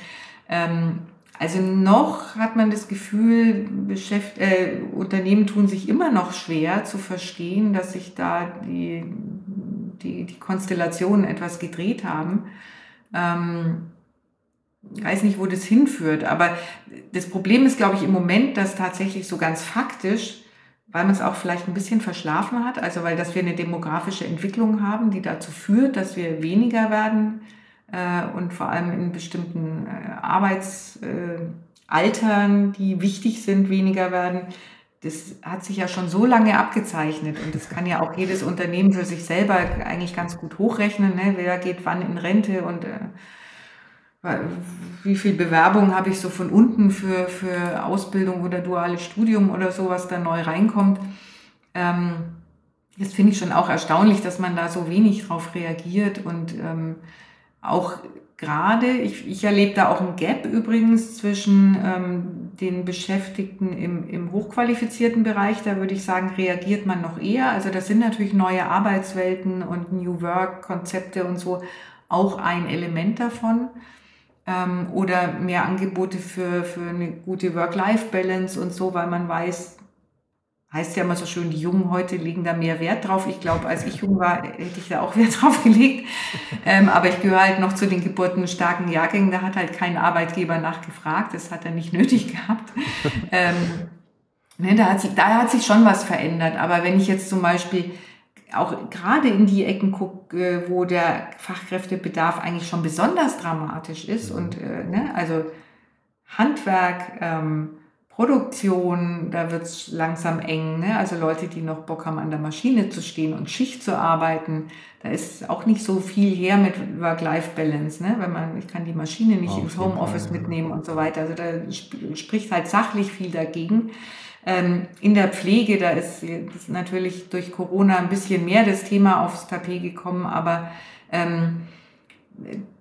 Ähm, also noch hat man das Gefühl, Beschäft äh, Unternehmen tun sich immer noch schwer zu verstehen, dass sich da die die, die Konstellationen etwas gedreht haben. Ähm, ich weiß nicht, wo das hinführt, aber das Problem ist, glaube ich, im Moment, dass tatsächlich so ganz faktisch, weil man es auch vielleicht ein bisschen verschlafen hat, also weil dass wir eine demografische Entwicklung haben, die dazu führt, dass wir weniger werden äh, und vor allem in bestimmten äh, Arbeitsaltern, äh, die wichtig sind, weniger werden. Das hat sich ja schon so lange abgezeichnet und das kann ja auch jedes Unternehmen für sich selber eigentlich ganz gut hochrechnen, ne? wer geht wann in Rente und äh, wie viel Bewerbung habe ich so von unten für, für Ausbildung oder duales Studium oder so, was da neu reinkommt. Ähm, das finde ich schon auch erstaunlich, dass man da so wenig drauf reagiert und ähm, auch gerade, ich, ich erlebe da auch ein Gap übrigens zwischen ähm, den Beschäftigten im, im hochqualifizierten Bereich. Da würde ich sagen, reagiert man noch eher. Also das sind natürlich neue Arbeitswelten und New Work-Konzepte und so auch ein Element davon ähm, oder mehr Angebote für, für eine gute Work-Life-Balance und so, weil man weiß, heißt ja immer so schön, die Jungen heute legen da mehr Wert drauf. Ich glaube, als ich jung war, hätte ich da auch Wert drauf gelegt. Ähm, aber ich gehöre halt noch zu den geburtenstarken Jahrgängen. Da hat halt kein Arbeitgeber nachgefragt. Das hat er nicht nötig gehabt. Ähm, ne, da, hat sich, da hat sich schon was verändert. Aber wenn ich jetzt zum Beispiel auch gerade in die Ecken gucke, wo der Fachkräftebedarf eigentlich schon besonders dramatisch ist mhm. und äh, ne, also Handwerk, ähm, Produktion, da wird's langsam eng. Ne? Also Leute, die noch Bock haben, an der Maschine zu stehen und Schicht zu arbeiten, da ist auch nicht so viel her mit Work-Life-Balance. Ne? Wenn man, ich kann die Maschine nicht Auf ins Homeoffice mitnehmen und so weiter. Also da spricht halt sachlich viel dagegen. Ähm, in der Pflege, da ist, ist natürlich durch Corona ein bisschen mehr das Thema aufs Tapet gekommen, aber ähm,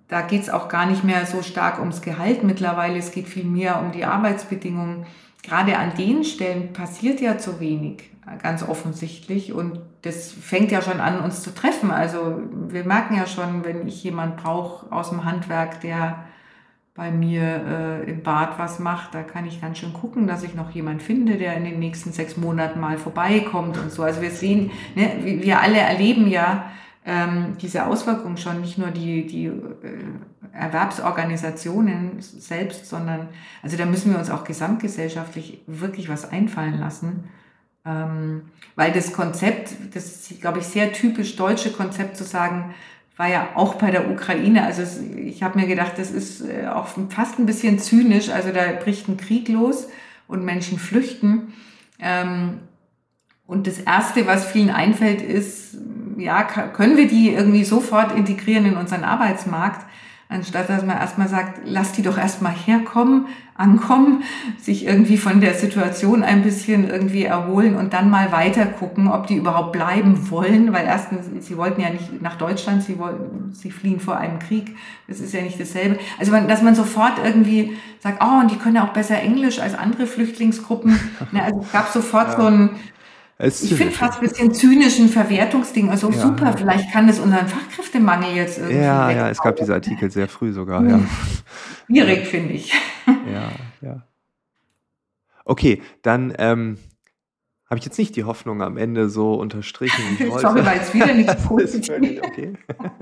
da geht es auch gar nicht mehr so stark ums Gehalt mittlerweile. Es geht viel mehr um die Arbeitsbedingungen. Gerade an den Stellen passiert ja zu wenig, ganz offensichtlich. Und das fängt ja schon an, uns zu treffen. Also wir merken ja schon, wenn ich jemand brauche aus dem Handwerk, der bei mir äh, im Bad was macht, da kann ich ganz schön gucken, dass ich noch jemand finde, der in den nächsten sechs Monaten mal vorbeikommt und so. Also wir sehen, ne, wir alle erleben ja ähm, diese Auswirkungen schon, nicht nur die, die äh, Erwerbsorganisationen selbst, sondern also da müssen wir uns auch gesamtgesellschaftlich wirklich was einfallen lassen. Ähm, weil das Konzept, das ist, glaube ich, sehr typisch deutsche Konzept zu sagen, war ja auch bei der Ukraine. Also es, ich habe mir gedacht, das ist äh, auch fast ein bisschen zynisch. Also da bricht ein Krieg los und Menschen flüchten. Ähm, und das Erste, was vielen einfällt, ist, ja, können wir die irgendwie sofort integrieren in unseren Arbeitsmarkt? Anstatt dass man erstmal sagt, lass die doch erstmal herkommen, ankommen, sich irgendwie von der Situation ein bisschen irgendwie erholen und dann mal weiter gucken, ob die überhaupt bleiben wollen, weil erstens, sie wollten ja nicht nach Deutschland, sie wollten, sie fliehen vor einem Krieg, das ist ja nicht dasselbe. Also, dass man sofort irgendwie sagt, oh, und die können ja auch besser Englisch als andere Flüchtlingsgruppen. also es gab sofort ja. so ein, ich finde fast ein bisschen zynischen Verwertungsding. Also ja. super, vielleicht kann das unseren Fachkräftemangel jetzt irgendwie. Ja, ja, es gab diese Artikel sehr früh sogar, ja. Schwierig, finde ich. Ja, ja. Okay, dann ähm, habe ich jetzt nicht die Hoffnung am Ende so unterstrichen. Wie ich. Sorry, war jetzt wieder nicht positiv. ist völlig okay.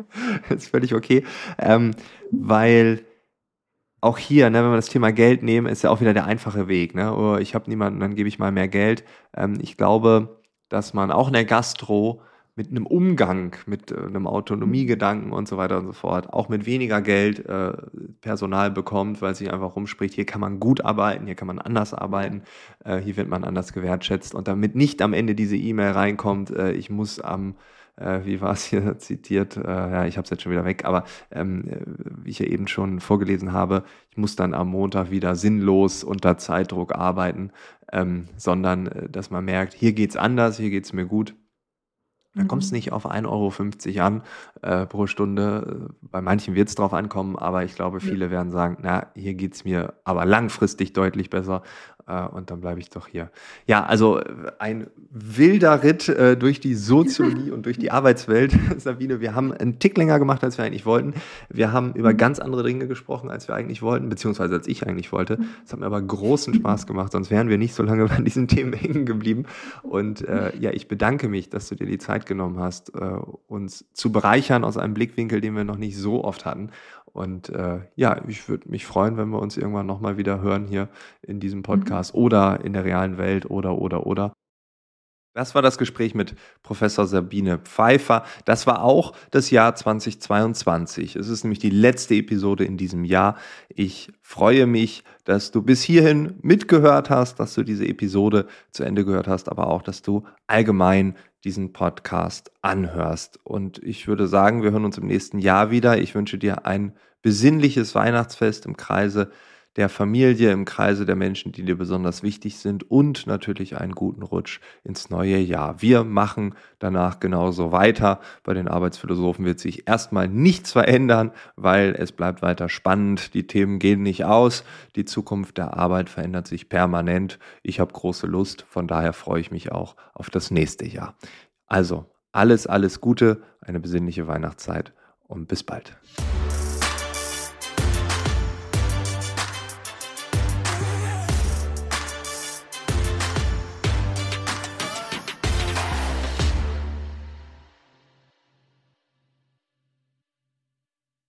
ist völlig okay. Ähm, weil auch hier, ne, wenn wir das Thema Geld nehmen, ist ja auch wieder der einfache Weg. Ne? Oh, ich habe niemanden, dann gebe ich mal mehr Geld. Ähm, ich glaube, dass man auch in der Gastro mit einem Umgang, mit äh, einem Autonomiegedanken und so weiter und so fort, auch mit weniger Geld äh, Personal bekommt, weil sich einfach rumspricht, hier kann man gut arbeiten, hier kann man anders arbeiten, äh, hier wird man anders gewertschätzt und damit nicht am Ende diese E-Mail reinkommt, äh, ich muss am äh, wie war es hier zitiert? Äh, ja, ich habe es jetzt schon wieder weg, aber ähm, wie ich ja eben schon vorgelesen habe, ich muss dann am Montag wieder sinnlos unter Zeitdruck arbeiten, ähm, sondern äh, dass man merkt, hier geht's anders, hier geht's mir gut. Da mhm. kommt es nicht auf 1,50 Euro an äh, pro Stunde. Bei manchen wird es drauf ankommen, aber ich glaube, viele ja. werden sagen, na, hier geht es mir aber langfristig deutlich besser. Äh, und dann bleibe ich doch hier. Ja, also äh, ein wilder Ritt äh, durch die Soziologie und durch die Arbeitswelt, Sabine. Wir haben einen Tick länger gemacht, als wir eigentlich wollten. Wir haben über ganz andere Dinge gesprochen, als wir eigentlich wollten, beziehungsweise als ich eigentlich wollte. Es hat mir aber großen Spaß gemacht, sonst wären wir nicht so lange bei diesen Themen hängen geblieben. Und äh, ja, ich bedanke mich, dass du dir die Zeit genommen hast, äh, uns zu bereichern aus einem Blickwinkel, den wir noch nicht so oft hatten. Und äh, ja, ich würde mich freuen, wenn wir uns irgendwann nochmal wieder hören hier in diesem mhm. Podcast mhm. oder in der realen Welt oder, oder, oder. Das war das Gespräch mit Professor Sabine Pfeiffer. Das war auch das Jahr 2022. Es ist nämlich die letzte Episode in diesem Jahr. Ich freue mich, dass du bis hierhin mitgehört hast, dass du diese Episode zu Ende gehört hast, aber auch, dass du allgemein diesen Podcast anhörst. Und ich würde sagen, wir hören uns im nächsten Jahr wieder. Ich wünsche dir ein besinnliches Weihnachtsfest im Kreise der Familie, im Kreise der Menschen, die dir besonders wichtig sind und natürlich einen guten Rutsch ins neue Jahr. Wir machen danach genauso weiter. Bei den Arbeitsphilosophen wird sich erstmal nichts verändern, weil es bleibt weiter spannend. Die Themen gehen nicht aus. Die Zukunft der Arbeit verändert sich permanent. Ich habe große Lust. Von daher freue ich mich auch auf das nächste Jahr. Also alles, alles Gute, eine besinnliche Weihnachtszeit und bis bald.